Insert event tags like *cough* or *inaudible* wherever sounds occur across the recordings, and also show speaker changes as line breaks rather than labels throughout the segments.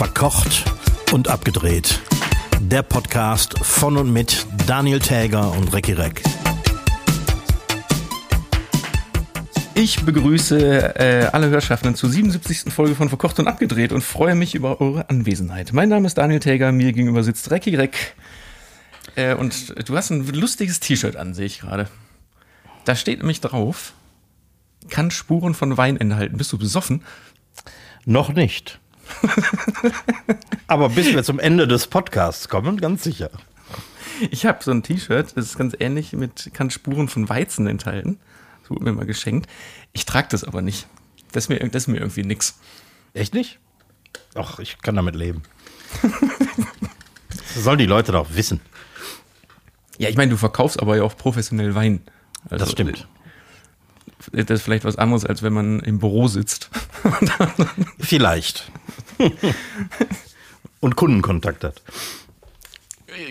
Verkocht und abgedreht. Der Podcast von und mit Daniel Täger und Recki Reck.
Ich begrüße äh, alle Hörschaffenden zur 77. Folge von Verkocht und Abgedreht und freue mich über eure Anwesenheit. Mein Name ist Daniel Täger, mir gegenüber sitzt Recki Reck. Äh, und du hast ein lustiges T-Shirt an, sehe ich gerade. Da steht nämlich drauf, kann Spuren von Wein enthalten. Bist du besoffen?
Noch nicht. *laughs* Aber bis wir zum Ende des Podcasts kommen, ganz sicher.
Ich habe so ein T-Shirt, das ist ganz ähnlich mit kann Spuren von Weizen enthalten. Das wurde mir mal geschenkt. Ich trage das aber nicht. Das ist mir, das ist mir irgendwie nix.
Echt nicht? Ach, ich kann damit leben. das *laughs* sollen die Leute doch wissen.
Ja, ich meine, du verkaufst aber ja auch professionell Wein. Also,
das stimmt.
Das ist vielleicht was anderes, als wenn man im Büro sitzt. *laughs*
Vielleicht. Und Kundenkontakt hat.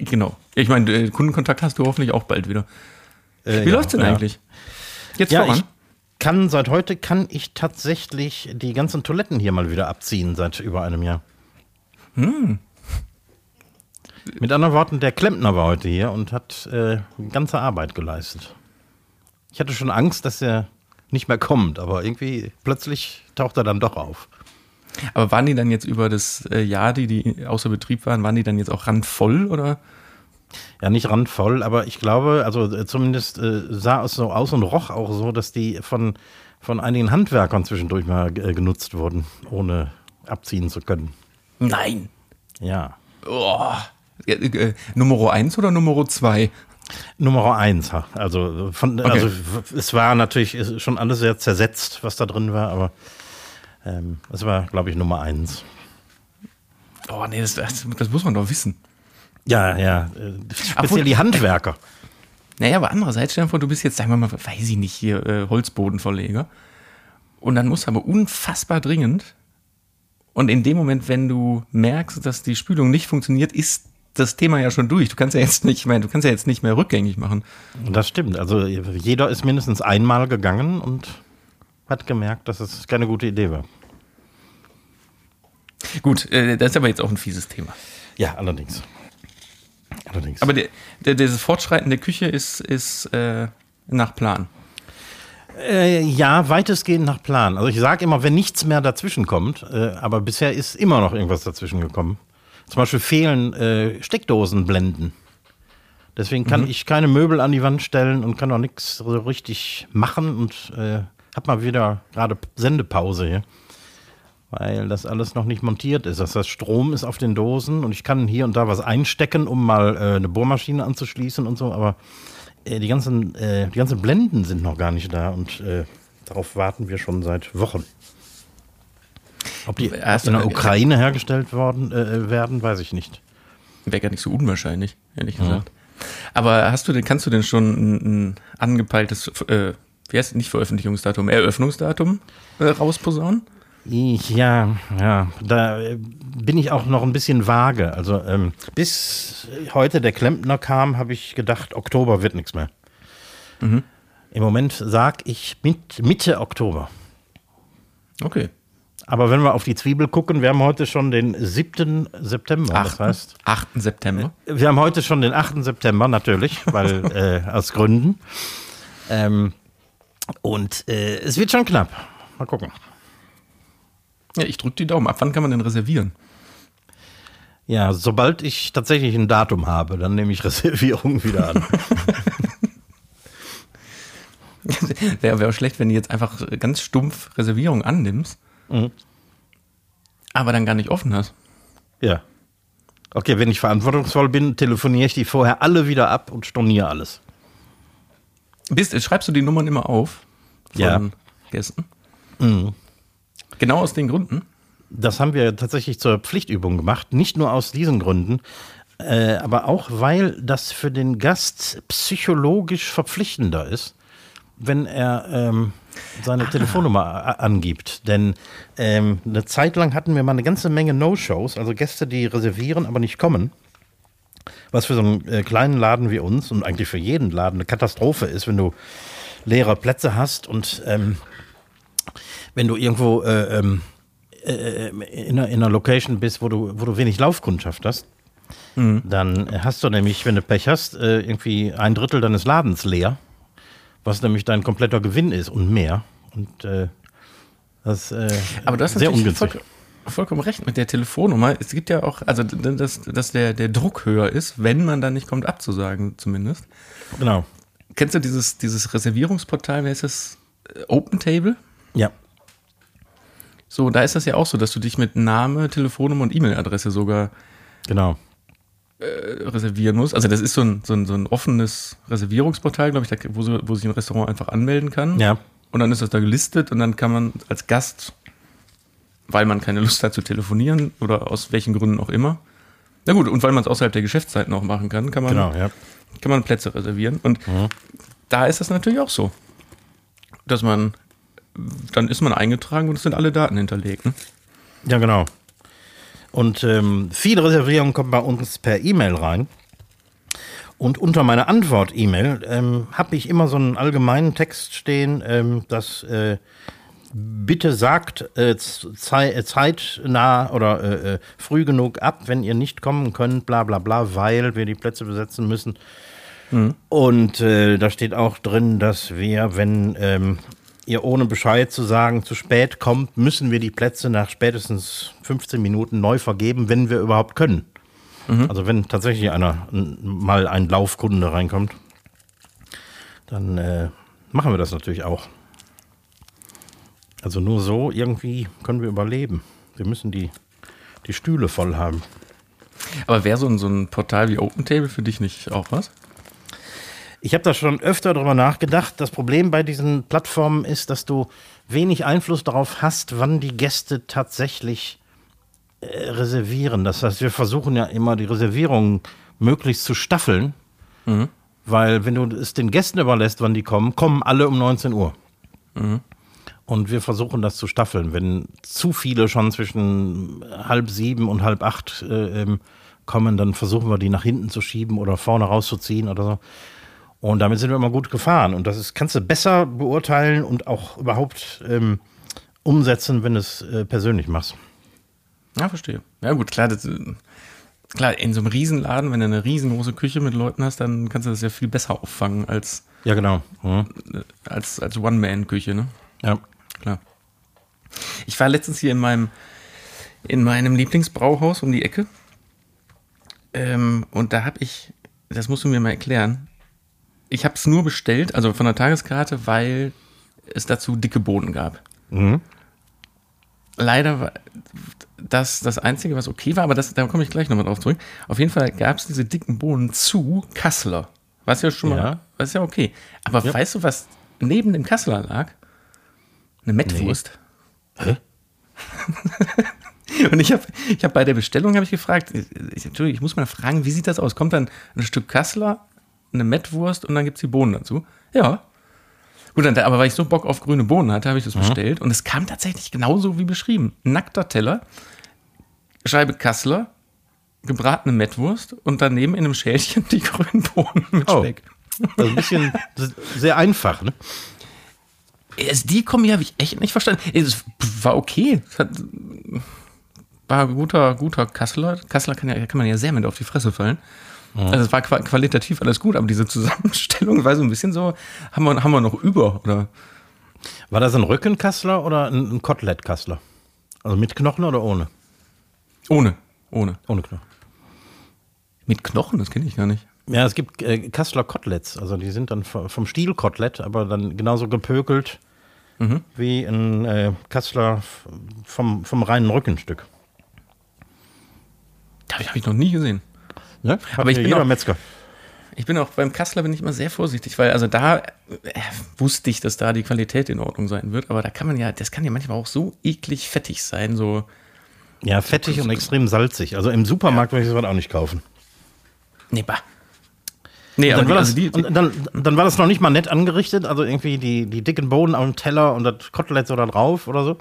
Genau. Ich meine, äh, Kundenkontakt hast du hoffentlich auch bald wieder.
Äh,
Wie
ja,
läuft's denn
ja.
eigentlich? Jetzt
Ja,
voran.
kann seit heute kann ich tatsächlich die ganzen Toiletten hier mal wieder abziehen seit über einem Jahr.
Hm.
Mit anderen Worten, der Klempner war heute hier und hat äh, ganze Arbeit geleistet. Ich hatte schon Angst, dass er nicht mehr kommt, aber irgendwie plötzlich taucht er dann doch auf.
Aber waren die dann jetzt über das äh, Jahr, die die außer Betrieb waren, waren die dann jetzt auch randvoll oder?
Ja, nicht randvoll, aber ich glaube, also äh, zumindest äh, sah es so aus und roch auch so, dass die von, von einigen Handwerkern zwischendurch mal genutzt wurden, ohne abziehen zu können.
Nein.
Ja.
Oh. Nummer 1 oder Nummer 2?
Nummer eins, also, von,
Okay.
also es war natürlich schon alles sehr zersetzt, was da drin war, aber ähm, es war, glaube ich, Nummer eins.
Oh nee, das, das, das muss man doch wissen.
Ja, ja, äh, speziell die Handwerker.
Naja, aber andererseits, stell dir vor, du bist jetzt, sagen wir mal, weiß ich nicht, hier äh, Holzbodenverleger. Und dann musst du aber unfassbar dringend. Und in dem Moment, wenn du merkst, dass die Spülung nicht funktioniert, ist das Thema ja schon durch. Du kannst ja jetzt nicht mehr, du kannst ja jetzt nicht mehr rückgängig machen.
Das stimmt, also jeder ist mindestens einmal gegangen und hat gemerkt, dass es keine gute Idee war.
Gut, äh, das ist aber jetzt auch ein fieses Thema.
Ja, allerdings. Allerdings.
Aber der, der, dieses Fortschreiten der Küche ist, ist äh, nach Plan.
Äh, ja, weitestgehend nach Plan. Also ich sage immer, wenn nichts mehr dazwischen kommt, äh, aber bisher ist immer noch irgendwas dazwischen gekommen. Zum Beispiel fehlen äh, Steckdosenblenden. Deswegen kann ich keine Möbel an die Wand stellen und kann auch nichts so richtig machen und äh, hab mal wieder gerade Sendepause hier. Weil das alles noch nicht montiert ist. Das heißt, Strom ist auf den Dosen und ich kann hier und da was einstecken, um mal äh, eine Bohrmaschine anzuschließen und so, aber äh, die, ganzen, äh, die ganzen Blenden sind noch gar nicht da und äh, darauf warten wir schon seit Wochen. Ob die
Hast
in der Ukraine hergestellt worden äh, werden, weiß ich nicht.
Wäre gar nicht so unwahrscheinlich, ehrlich gesagt. Aber hast du denn, kannst du denn schon ein, ein angepeiltes, äh, wie heißt es, nicht Veröffentlichungsdatum, Eröffnungsdatum äh, rausposaunen?
Ich, ja, ja, da äh, bin ich auch noch ein bisschen vage. Also ähm, bis heute der Klempner kam, habe ich gedacht, Oktober wird nichts mehr. Im Moment sag ich mit, Mitte Oktober.
Okay.
Aber wenn wir auf die Zwiebel gucken, wir haben heute schon den 7. September. Das heißt,
8. September.
wir haben heute schon den 8. September, natürlich, weil *laughs* äh, aus Gründen. Ähm, und äh, es wird schon knapp. Mal gucken.
Ja, ich drücke die Daumen. Ab wann kann man denn reservieren?
Ja, sobald ich tatsächlich ein Datum habe, dann nehme ich *laughs* Reservierung wieder an.
Wäre *laughs* wär schlecht, wenn du jetzt einfach ganz stumpf Reservierung annimmst,
Mhm.
aber dann gar nicht offen hast.
ja. Okay, wenn ich verantwortungsvoll bin, telefoniere ich die vorher alle wieder ab und storniere alles.
Bist, schreibst du die Nummern immer auf von
Ja. Mhm.
Gästen? Genau aus den Gründen?
Das haben wir tatsächlich zur Pflichtübung gemacht. Nicht nur aus diesen Gründen, äh, aber auch, weil das für den Gast psychologisch verpflichtender ist, wenn er ähm, seine Telefonnummer a- angibt. Denn ähm, eine Zeit lang hatten wir mal eine ganze Menge No-Shows, also Gäste, die reservieren, aber nicht kommen. Was für so einen äh, kleinen Laden wie uns und eigentlich für jeden Laden eine Katastrophe ist, wenn du leere Plätze hast und ähm, wenn du irgendwo äh, ähm, äh, in, einer, in einer Location bist, wo du, wo du wenig Laufkundschaft hast,
Mhm.
dann hast du nämlich, wenn du Pech hast, äh, irgendwie ein Drittel deines Ladens leer, was nämlich dein kompletter Gewinn ist und mehr. Und äh, das äh,
Aber du hast
sehr ungünstig.
voll, vollkommen recht mit der Telefonnummer. Es gibt ja auch, also dass, dass der, der Druck höher ist, wenn man dann nicht kommt abzusagen, zumindest.
Genau.
Kennst du dieses, dieses Reservierungsportal, wer ist das? Äh, Open Table?
Ja.
So, da ist das ja auch so, dass du dich mit Name, Telefonnummer und E-Mail-Adresse sogar
Genau.
Äh, reservieren musst. Also das ist so ein, so ein, so ein offenes Reservierungsportal, glaube ich, da, wo, so, wo sich ein Restaurant einfach anmelden kann.
Ja.
Und dann ist das da gelistet und dann kann man als Gast, weil man keine Lust hat zu telefonieren oder aus welchen Gründen auch immer, na gut, und weil man es außerhalb der Geschäftszeiten auch machen kann, kann man,
Genau, ja.
kann man Plätze reservieren. Und da ist das natürlich auch so, dass man, dann ist man eingetragen und es sind alle Daten hinterlegt. Ne?
Ja, genau. Und ähm, viele Reservierungen kommen bei uns per E-Mail rein. Und unter meiner Antwort-E-Mail ähm, habe ich immer so einen allgemeinen Text stehen, ähm, dass äh, bitte sagt äh, zei äh, zeitnah oder äh, äh, früh genug ab, wenn ihr nicht kommen könnt, bla bla bla, weil wir die Plätze besetzen müssen. Und äh, da steht auch drin, dass wir, wenn ähm, ihr ohne Bescheid zu sagen zu spät kommt, müssen wir die Plätze nach spätestens 15 Minuten neu vergeben, wenn wir überhaupt können. Also wenn tatsächlich einer mal ein Laufkunde reinkommt, dann äh, machen wir das natürlich auch. Also nur so irgendwie können wir überleben. Wir müssen die, die Stühle voll haben.
Aber wäre so ein, so ein Portal wie OpenTable für dich nicht auch was?
Ich habe da schon öfter drüber nachgedacht. Das Problem bei diesen Plattformen ist, dass du wenig Einfluss darauf hast, wann die Gäste tatsächlich äh, reservieren. Das heißt, wir versuchen ja immer die Reservierungen möglichst zu staffeln, weil wenn du es den Gästen überlässt, wann die kommen, kommen alle um 19 Uhr. Und wir versuchen das zu staffeln. Wenn zu viele schon zwischen halb sieben und halb acht äh, ähm, kommen, dann versuchen wir die nach hinten zu schieben oder vorne rauszuziehen oder so. Und damit sind wir immer gut gefahren. Und das ist, kannst du besser beurteilen und auch überhaupt ähm, umsetzen, wenn du es äh, persönlich machst.
Ja, verstehe. Ja, gut, klar, das, klar, in so einem Riesenladen, wenn du eine riesengroße Küche mit Leuten hast, dann kannst du das ja viel besser auffangen als,
Ja, genau. Mhm.
äh, als, als One-Man-Küche, ne?
Ja.
Klar. Ich war letztens hier in meinem, in meinem Lieblingsbrauhaus um die Ecke. Ähm, und da habe ich, das musst du mir mal erklären, ich habe es nur bestellt, also von der Tageskarte, weil es dazu dicke Bohnen gab.
Mhm.
Leider war das das Einzige, was okay war, aber das, da komme ich gleich nochmal drauf zurück. Auf jeden Fall gab es diese dicken Bohnen zu Kassler. Was ja schon mal,
Ja.
was ja okay. Aber weißt du, was neben dem Kassler lag? Eine Mettwurst.
Hä? *laughs*
Und ich habe ich hab bei der Bestellung habe ich gefragt, ich, Entschuldigung, ich muss mal fragen, wie sieht das aus? Kommt dann ein Stück Kassler, eine Mettwurst und dann gibt es die Bohnen dazu? Ja. Gut, dann, aber weil ich so Bock auf grüne Bohnen hatte, habe ich das bestellt und es kam tatsächlich genauso wie beschrieben. Nackter Teller, Scheibe Kassler, gebratene Mettwurst und daneben in einem Schälchen die grünen Bohnen mit
Oh.
Speck.
Also ein bisschen sehr einfach, ne?
Also die Kombi habe ich echt nicht verstanden. Es war okay. Es hat, war guter, guter Kasseler. Kasseler kann, ja, kann man ja sehr mit auf die Fresse fallen. Also es war qua- qualitativ alles gut, aber diese Zusammenstellung war so ein bisschen so, haben wir, haben wir noch über, oder?
War das ein Rückenkassler oder ein, ein Kotelettkassler? Also mit Knochen oder ohne?
Ohne. Ohne.
Ohne Knochen.
Mit Knochen, das kenne ich gar nicht.
Ja, es gibt äh, Kassler Koteletts. Also die sind dann vom Stiel Kotelett, aber dann genauso gepökelt wie ein äh, Kassler vom, vom reinen Rückenstück.
Habe ich, hab ich noch nie gesehen.
Ne?
Aber ich bin auch-
Metzger.
Ich bin auch beim Kassler bin ich immer sehr vorsichtig, weil also da äh, wusste ich, dass da die Qualität in Ordnung sein wird, aber da kann man ja, das kann ja manchmal auch so eklig fettig sein, so.
Ja, fettig und extrem salzig. Also im Supermarkt würde ich sowas auch nicht kaufen.
Nee, bah. Nee,
Dann
aber
war,
die,
das,
also die, die,
dann, dann war das noch nicht mal nett angerichtet, also irgendwie die, die dicken Bohnen auf dem Teller und das Kotelett so da drauf oder so.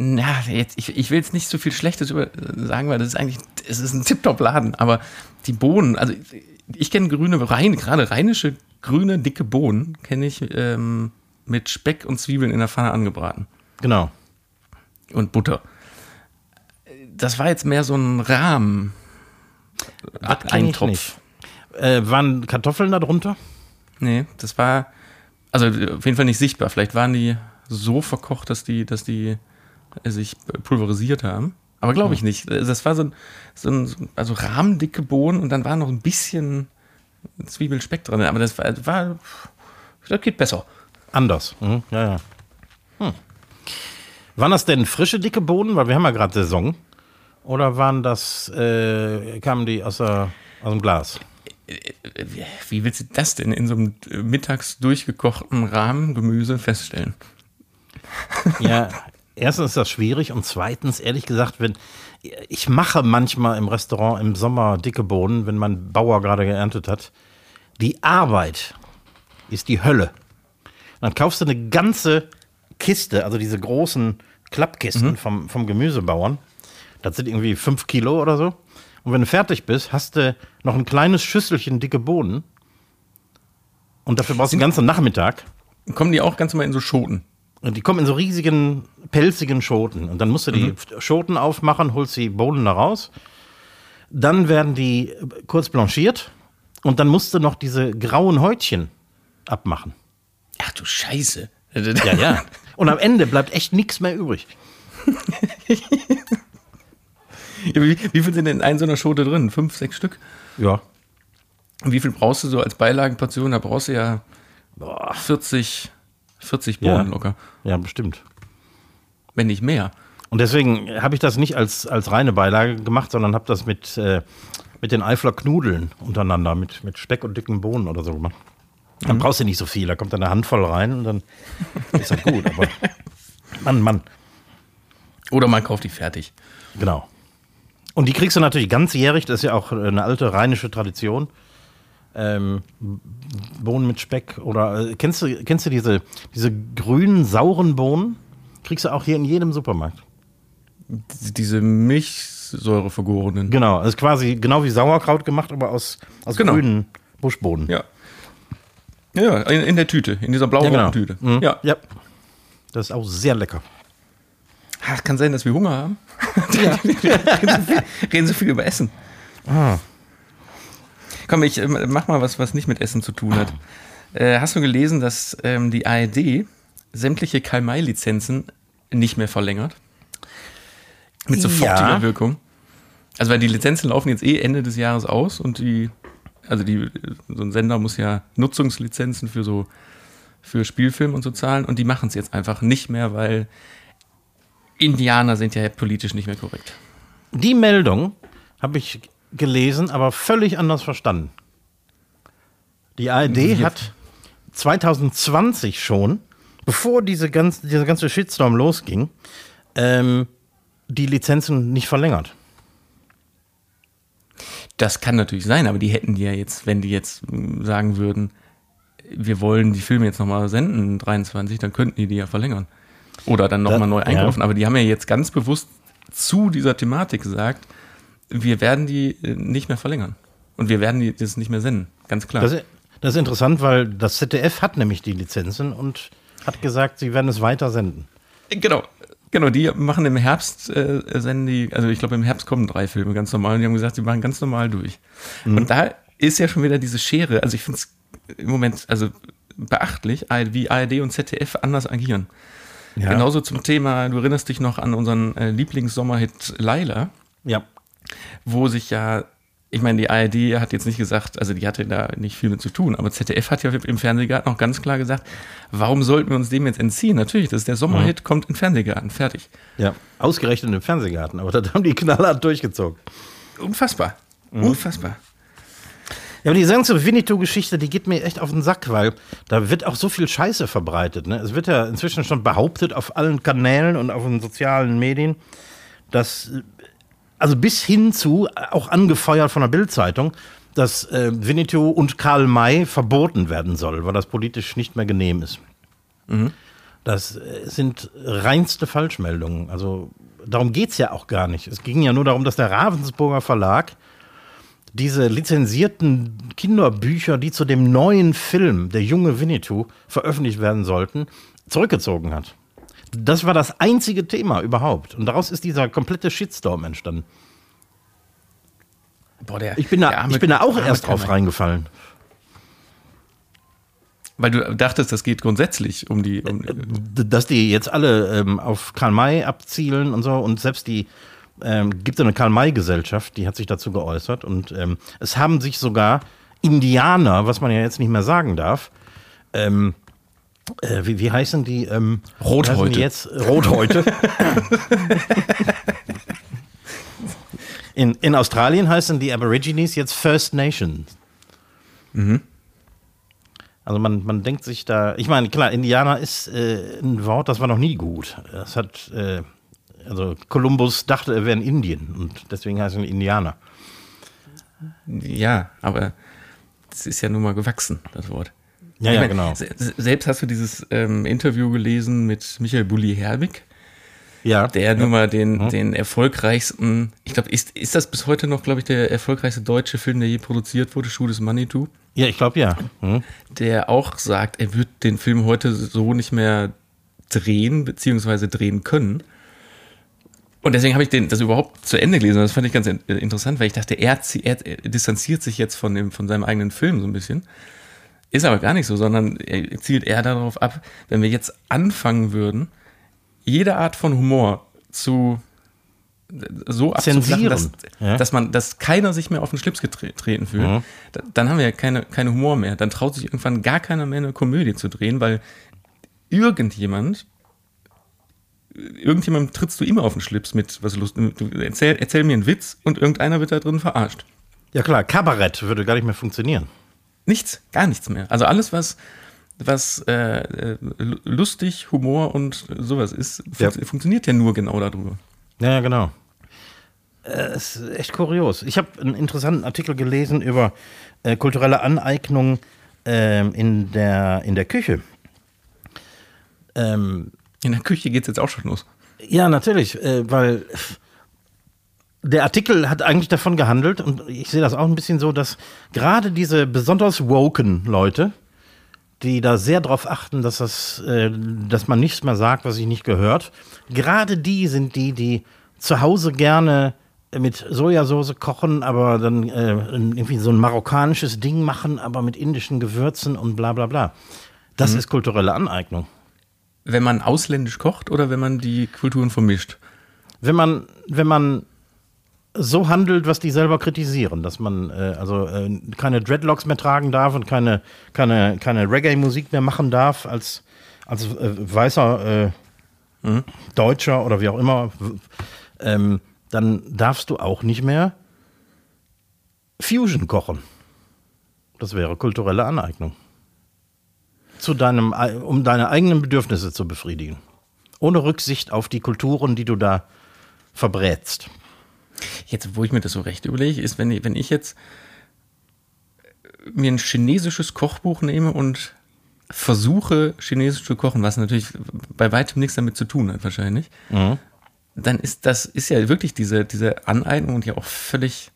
Na, jetzt, ich, ich will jetzt nicht so viel Schlechtes über sagen, weil das ist eigentlich, es ist ein Tip-Top-Laden, aber die Bohnen, also ich, ich kenne grüne, rein, gerade rheinische grüne, dicke Bohnen, kenne ich ähm, mit Speck und Zwiebeln in der Pfanne angebraten.
Genau.
und Butter. Das war jetzt mehr so ein Rahmen. Eintopf.
Äh, waren Kartoffeln da drunter?
Nee, das war also auf jeden Fall nicht sichtbar. Vielleicht waren die so verkocht, dass die, dass die sich pulverisiert haben. Aber glaube ich nicht. Das war so ein, so ein also rahmendicke Bohnen und dann war noch ein bisschen Zwiebelspeck drin. Aber das war, war das geht besser.
Anders. Mhm. Ja, ja. Hm. Waren das denn frische, dicke Bohnen? Weil wir haben ja gerade Saison. Oder waren das, äh, kamen die aus, der, aus dem Glas?
Wie willst du das denn in so einem mittags durchgekochten Rahmengemüse feststellen?
Ja, *laughs* erstens ist das schwierig und zweitens, ehrlich gesagt, wenn ich mache manchmal im Restaurant im Sommer dicke Bohnen, wenn mein Bauer gerade geerntet hat. Die Arbeit ist die Hölle. Dann kaufst du eine ganze Kiste, also diese großen Klappkisten vom, vom Gemüsebauern. Das sind irgendwie fünf Kilo oder so. Und wenn du fertig bist, hast du noch ein kleines Schüsselchen dicke Bohnen. Und dafür brauchst du den ganzen Nachmittag.
Kommen die auch ganz normal in so Schoten?
Und die kommen in so riesigen, pelzigen Schoten. Und dann musst du die Schoten aufmachen, holst die Bohnen da raus. Dann werden die kurz blanchiert. Und dann musst du noch diese grauen Häutchen abmachen.
Ach du Scheiße. *laughs*
Ja, ja. Und am Ende bleibt echt nichts mehr übrig. *laughs*
Ja, wie, wie viel sind denn in einer so einer Schote drin? Fünf, sechs Stück?
Ja.
Und wie viel brauchst du so als Beilagenportion? Da brauchst du ja boah, 40, 40 Bohnen
Ja.
locker.
Ja, bestimmt.
Wenn nicht mehr.
Und deswegen habe ich das nicht als, als reine Beilage gemacht, sondern habe das mit, äh, mit den Eifler Knudeln untereinander, mit, mit Speck und dicken Bohnen oder so gemacht. Dann brauchst du nicht so viel, da kommt dann eine Handvoll rein und dann ist das gut. Aber *laughs* Mann, Mann,
Oder man kauft die fertig.
genau. Und die kriegst du natürlich ganzjährig, das ist ja auch eine alte rheinische Tradition. Ähm, Bohnen mit Speck oder äh, kennst du, kennst du diese, diese grünen, sauren Bohnen? Kriegst du auch hier in jedem Supermarkt.
Die- Diese Milchsäure vergorenen.
Genau, das ist quasi genau wie Sauerkraut gemacht, aber aus, aus
Genau.
grünen Buschboden.
Ja. Ja, in, in der Tüte, in dieser blau-roten Tüte.
Mhm.
Ja.
ja. Das ist auch sehr lecker.
Es kann sein, dass wir Hunger haben. *laughs* reden, so viel, reden so viel über Essen.
Ah.
Komm, ich äh, mach mal was, was nicht mit Essen zu tun hat. Äh, hast du gelesen, dass ähm, die ARD sämtliche Karl-May-Lizenzen nicht mehr verlängert? Mit sofortiger
Ja.
Wirkung. Also, weil die Lizenzen laufen jetzt eh Ende des Jahres aus und die, also die, so ein Sender muss ja Nutzungslizenzen für so, für Spielfilm und so zahlen und die machen es jetzt einfach nicht mehr, weil Indianer sind ja politisch nicht mehr korrekt.
Die Meldung habe ich gelesen, aber völlig anders verstanden. Die ARD
Wie-
hat 2020 schon, bevor diese ganze, dieser ganze Shitstorm losging, ähm, die Lizenzen nicht verlängert.
Das kann natürlich sein, aber die hätten die ja jetzt, wenn die jetzt mm, sagen würden, wir wollen die Filme jetzt nochmal senden, 23, dann könnten die die ja verlängern. Oder dann nochmal neu
ja.
einkaufen. Aber die haben ja jetzt ganz bewusst zu dieser Thematik gesagt, wir werden die äh, nicht mehr verlängern. Und wir werden die das nicht mehr senden. Ganz klar.
Das, ist- das ist interessant, weil das ZDF hat nämlich die Lizenzen und hat gesagt, sie werden es weiter senden.
Genau. Genau, die machen im Herbst, äh, senden die, also ich glaube im Herbst kommen drei Filme ganz normal und die haben gesagt, die machen ganz normal durch. Und da ist ja schon wieder diese Schere, also ich finde es im Moment, also beachtlich, wie ARD und ZDF anders agieren.
Ja.
Genauso zum Thema, du erinnerst dich noch an unseren äh, Lieblingssommerhit Laila,
Ja.
Wo sich ja, ich meine, die ARD hat jetzt nicht gesagt, also die hatte da nicht viel mit zu tun, aber ZDF hat ja im Fernsehgarten auch ganz klar gesagt, warum sollten wir uns dem jetzt entziehen? Natürlich, das ist der Sommerhit, kommt in den Fernsehgarten, fertig.
ja. Ausgerechnet im Fernsehgarten, aber *laughs* das haben die knallhart durchgezogen.
Unfassbar. Unfassbar.
Ja, aber die ganze Winnetou-Geschichte, die geht mir echt auf den Sack, weil da wird auch so viel Scheiße verbreitet. Ne? Es wird ja inzwischen schon behauptet auf allen Kanälen und auf den sozialen Medien, dass, also bis hin zu, auch angefeuert von der Bild-Zeitung, dass äh, Winnetou und Karl May verboten werden soll, weil das politisch nicht mehr genehm ist. Das äh, sind reinste Falschmeldungen. Also darum geht es ja auch gar nicht. Es ging ja nur darum, dass der Ravensburger Verlag diese lizenzierten Kinderbücher, die zu dem neuen Film, der junge Winnetou, veröffentlicht werden sollten, zurückgezogen hat. Das war das einzige Thema überhaupt. Und daraus ist dieser komplette Shitstorm entstanden.
Boah, der,
Ich bin da,
arme-
ich bin da auch erst drauf
Kerl.
reingefallen.
Weil du dachtest, das geht grundsätzlich um die. Um,
D- Dass die jetzt alle ähm, auf Karl May abzielen und so und selbst die ähm, gibt eine Karl May Gesellschaft, die hat sich dazu geäußert und ähm, es haben sich sogar Indianer, was man ja jetzt nicht mehr sagen darf, ähm, äh, wie, wie heißen die? Ähm,
Rothäute.
heißen die Jetzt Rothäute. *laughs* in, in Australien heißen die Aborigines jetzt First Nations. Also man, man denkt sich da, ich meine, klar, Indianer ist äh, ein Wort, das war noch nie gut. Das hat, äh, also Kolumbus dachte, er wäre in Indien und deswegen heißt er Indianer.
ja, aber es ist ja nun mal gewachsen, das Wort.
Ja, ja,
meine,
genau.
se- se- Selbst hast du dieses ähm, Interview gelesen mit Michael Bulli-Herbig,
Ja,
der nun mal den, den erfolgreichsten, ich glaube, ist, ist das bis heute noch, glaube ich, der erfolgreichste deutsche Film, der je produziert wurde, Schuh des Manitou,
ja ich glaube ja. Hm.
der auch sagt, er wird den Film heute so nicht mehr drehen, beziehungsweise drehen können. Und deswegen habe ich den, das überhaupt zu Ende gelesen. Das fand ich ganz äh, interessant, weil ich dachte, er, er, er distanziert sich jetzt von, dem, von seinem eigenen Film so ein bisschen. Ist aber gar nicht so, sondern er zielt eher darauf ab, wenn wir jetzt anfangen würden, jede Art von Humor zu so
Zensieren,
dass,
ja.
dass man, dass keiner sich mehr auf den Schlips getreten fühlt, da, dann haben wir ja keine, keine Humor mehr. Dann traut sich irgendwann gar keiner mehr eine Komödie zu drehen, weil irgendjemand, irgendjemandem trittst du immer auf den Schlips mit was Lust. Du erzähl, erzähl mir einen Witz und irgendeiner wird da drin verarscht.
Ja klar, Kabarett würde gar nicht mehr funktionieren.
Nichts, gar nichts mehr. Also alles, was, was äh, äh, lustig, Humor und sowas ist, fun
Ja.
funktioniert ja nur genau darüber.
Ja, ja, genau. Äh, Es ist echt kurios. Ich habe einen interessanten Artikel gelesen über äh, kulturelle Aneignung ähm, in, der, in der Küche. Ähm,
In der Küche geht's jetzt auch schon los.
Ja, natürlich, äh, weil der Artikel hat eigentlich davon gehandelt und ich sehe das auch ein bisschen so, dass gerade diese besonders woken Leute, die da sehr drauf achten, dass das, äh, dass man nichts mehr sagt, was sich nicht gehört, gerade die sind die, die zu Hause gerne mit Sojasauce kochen, aber dann äh, irgendwie so ein marokkanisches Ding machen, aber mit indischen Gewürzen und bla bla bla. Das ist kulturelle Aneignung.
Wenn man ausländisch kocht oder wenn man die Kulturen vermischt?
wenn man, wenn man so handelt, was die selber kritisieren, dass man äh, also äh, keine Dreadlocks mehr tragen darf und keine, keine, keine Reggae-Musik mehr machen darf als, als äh, weißer äh, Deutscher oder wie auch immer, ähm, dann darfst du auch nicht mehr Fusion kochen. Das wäre kulturelle Aneignung. Zu deinem, ei- um deine eigenen Bedürfnisse zu befriedigen. Ohne Rücksicht auf die Kulturen, die du da verbrätst.
Jetzt, wo ich mir das so recht überlege, ist, wenn ich, wenn ich jetzt mir ein chinesisches Kochbuch nehme und versuche, chinesisch zu kochen, was natürlich bei weitem nichts damit zu tun hat, wahrscheinlich, dann ist das ist ja wirklich diese, diese Aneignung und ja auch völlig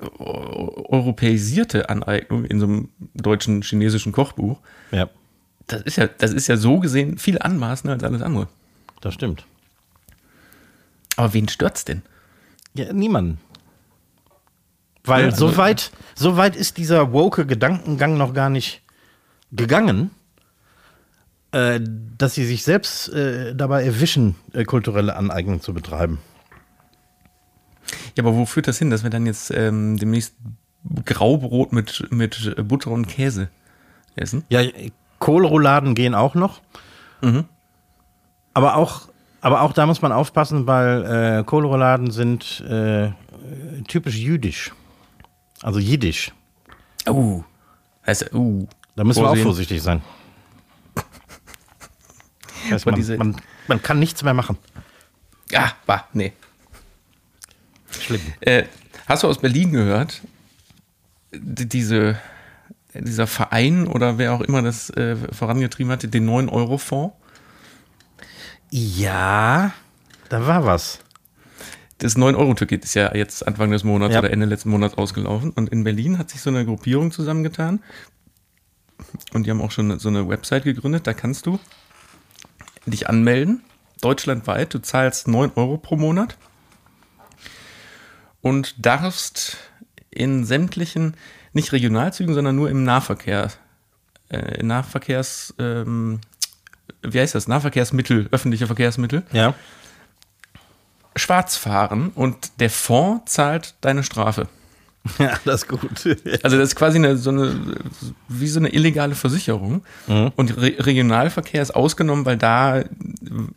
eu- europäisierte Aneignung in so einem deutschen chinesischen Kochbuch.
Ja,
Das ist ja, das ist ja so gesehen viel anmaßender als alles andere.
das stimmt.
Aber wen stört's denn?
Ja, niemanden. Weil
Ja, also-
so, weit, so weit ist dieser woke Gedankengang noch gar nicht gegangen, äh, dass sie sich selbst äh, dabei erwischen, äh, kulturelle Aneignung zu betreiben.
Ja, aber wo führt das hin, dass wir dann jetzt ähm, demnächst Graubrot mit, mit Butter und Käse essen?
Ja, Kohlrouladen gehen auch noch. Aber auch, aber auch da muss man aufpassen, weil äh, Kohlrouladen sind äh, typisch jüdisch. Also jiddisch.
Oh. Heißt, uh.
Da müssen wir auch
Vorsehen.
vorsichtig sein. *laughs* Heißt, man, man, man kann nichts mehr machen.
Ah, bah, nee.
Schlimm.
Äh, hast du aus Berlin gehört, d- diese, dieser Verein oder wer auch immer das äh, vorangetrieben hatte, den 9-Euro-Fonds?
Ja, da war was.
Das 9-Euro-Ticket ist ja jetzt Anfang des Monats
Ja.
oder Ende letzten Monats ausgelaufen. Und in Berlin hat sich so eine Gruppierung zusammengetan. Und die haben auch schon so eine Website gegründet. Da kannst du dich anmelden, deutschlandweit. Du zahlst 9 Euro pro Monat und darfst in sämtlichen, nicht Regionalzügen, sondern nur im Nahverkehr, äh, Nahverkehrs, ähm, wie heißt das? Nahverkehrsmittel, öffentliche Verkehrsmittel,
Ja.
schwarz fahren und der Fonds zahlt deine Strafe. *laughs*
Ja, das ist gut. *laughs*
Also das ist quasi eine, so eine, wie so eine illegale Versicherung. Und Re Regionalverkehr ist ausgenommen, weil da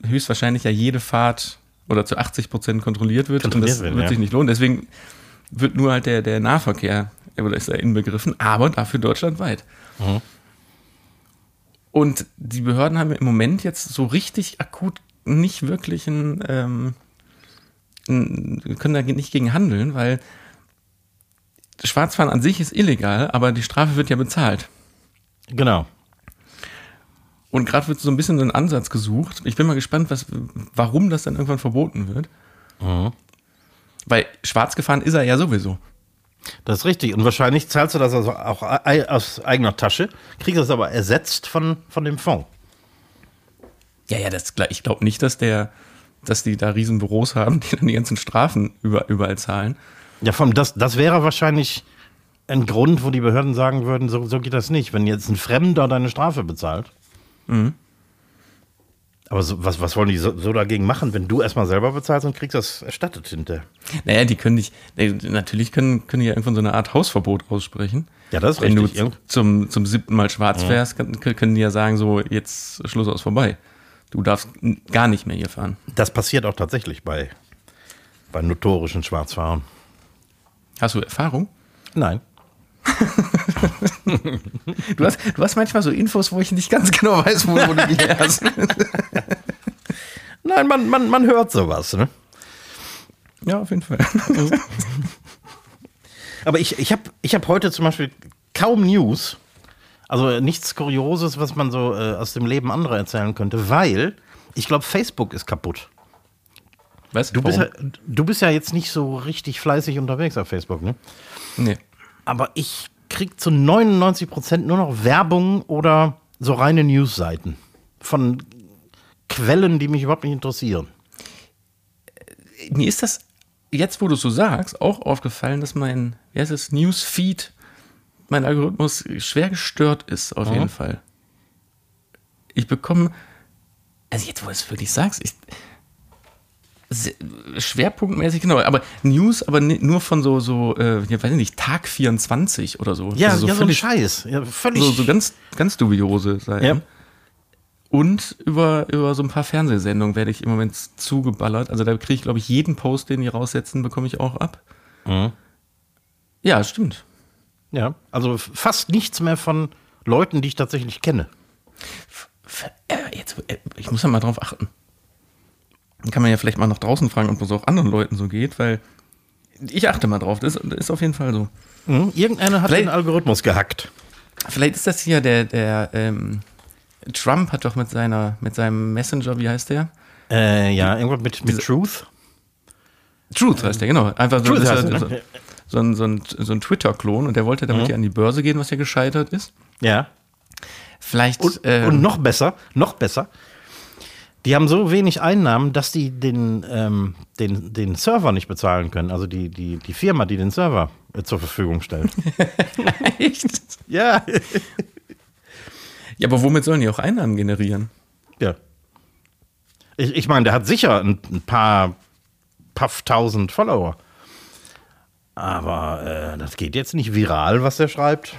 höchstwahrscheinlich ja jede Fahrt oder zu 80 Prozent kontrolliert wird. und das
wird,
wird
ja.
sich nicht lohnen. Deswegen wird nur halt der, der Nahverkehr, oder ist da inbegriffen, aber dafür deutschlandweit. Und die Behörden haben im Moment jetzt so richtig akut nicht wirklich ein, ähm, ein können da nicht gegen handeln, weil Schwarzfahren an sich ist illegal, aber die Strafe wird ja bezahlt.
Genau.
Und gerade wird so ein bisschen so ein Ansatz gesucht. Ich bin mal gespannt, was, warum das dann irgendwann verboten wird. Weil schwarz gefahren ist er ja sowieso.
Das ist richtig. Und wahrscheinlich zahlst du das also auch aus eigener Tasche, kriegst das aber ersetzt von, von dem Fonds.
Ja, ja, das, ich glaube nicht, dass der, dass die da riesen Büros haben, die dann die ganzen Strafen über, überall zahlen.
Ja, vom, das, das wäre wahrscheinlich ein Grund, wo die Behörden sagen würden, so, so geht das nicht, wenn jetzt ein Fremder deine Strafe bezahlt. Aber so, was, was wollen die so, so dagegen machen, wenn du erstmal selber bezahlst und kriegst das erstattet hinterher?
Naja, die können nicht, natürlich können, können die ja irgendwann so eine Art Hausverbot aussprechen.
Ja, das ist
Wenn
richtig.
du
Irgend-
zum, zum siebten Mal schwarz fährst, können die ja sagen, so, jetzt Schluss aus vorbei. Du darfst gar nicht mehr hier fahren.
Das passiert auch tatsächlich bei, bei notorischen Schwarzfahrern.
Hast du Erfahrung?
Nein. *laughs*
Du hast, du hast manchmal so Infos, wo ich nicht ganz genau weiß, wo, wo du die her hast. *laughs*
Nein, man, man, man hört sowas. Ne?
Ja, auf jeden Fall. *laughs*
Aber ich, ich habe ich hab heute zum Beispiel kaum News. Also nichts Kurioses, was man so äh, aus dem Leben anderer erzählen könnte, weil ich glaube, Facebook ist kaputt.
Was?
Du bist, ja, du bist ja jetzt nicht so richtig fleißig unterwegs auf Facebook, ne?
Nee.
Aber ich krieg zu 99 Prozent nur noch Werbung oder so reine Newsseiten von Quellen, die mich überhaupt nicht interessieren.
Mir ist das jetzt, wo du es so sagst, auch aufgefallen, dass mein, wie heißt es, Newsfeed, mein Algorithmus schwer gestört ist, auf jeden Fall. Ich bekomme, also jetzt, wo du es wirklich sagst, ich, schwerpunktmäßig, genau, aber News, aber nur von so, so, äh, weiß ich nicht, Tag 24 oder so.
Ja,
Also so
ja, so ein
völlig,
Scheiß. Ja, völlig.
so, so ganz, ganz dubiose Seiten.
Ja.
Und über, über so ein paar Fernsehsendungen werde ich im Moment zugeballert. Also da kriege ich, glaube ich, jeden Post, den die raussetzen, bekomme ich auch ab.
Mhm.
Ja, stimmt.
ja, also fast nichts mehr von Leuten, die ich tatsächlich kenne.
Äh, jetzt, äh, ich muss ja mal drauf achten. Dann kann man ja vielleicht mal nach draußen fragen, ob es auch anderen Leuten so geht, weil ich achte mal drauf. Das ist, auf jeden Fall so.
Mhm. Irgendeiner hat
Vielleicht-
den Algorithmus gehackt.
Vielleicht ist das hier der, der ähm, Trump hat doch mit seiner, mit seinem Messenger, wie heißt der?
Äh, ja, irgendwas mit, mit Truth.
Truth heißt der, genau. Einfach so,
Truth heißt er,
so,
ne?
so ein, so ein, so ein Twitter-Klon und der wollte damit ja an die Börse gehen, was ja gescheitert ist.
Ja.
Vielleicht.
Und,
ähm,
und noch besser, noch besser. Die haben so wenig Einnahmen, dass die den, ähm, den, den Server nicht bezahlen können. Also die, die, die Firma, die den Server äh, zur Verfügung stellt. *laughs*
echt?
ja.
Ja, aber womit sollen die auch Einnahmen generieren?
ja. Ich, ich meine, der hat sicher ein, ein paar pafftausend Follower. Aber äh, das geht jetzt nicht viral, was der schreibt.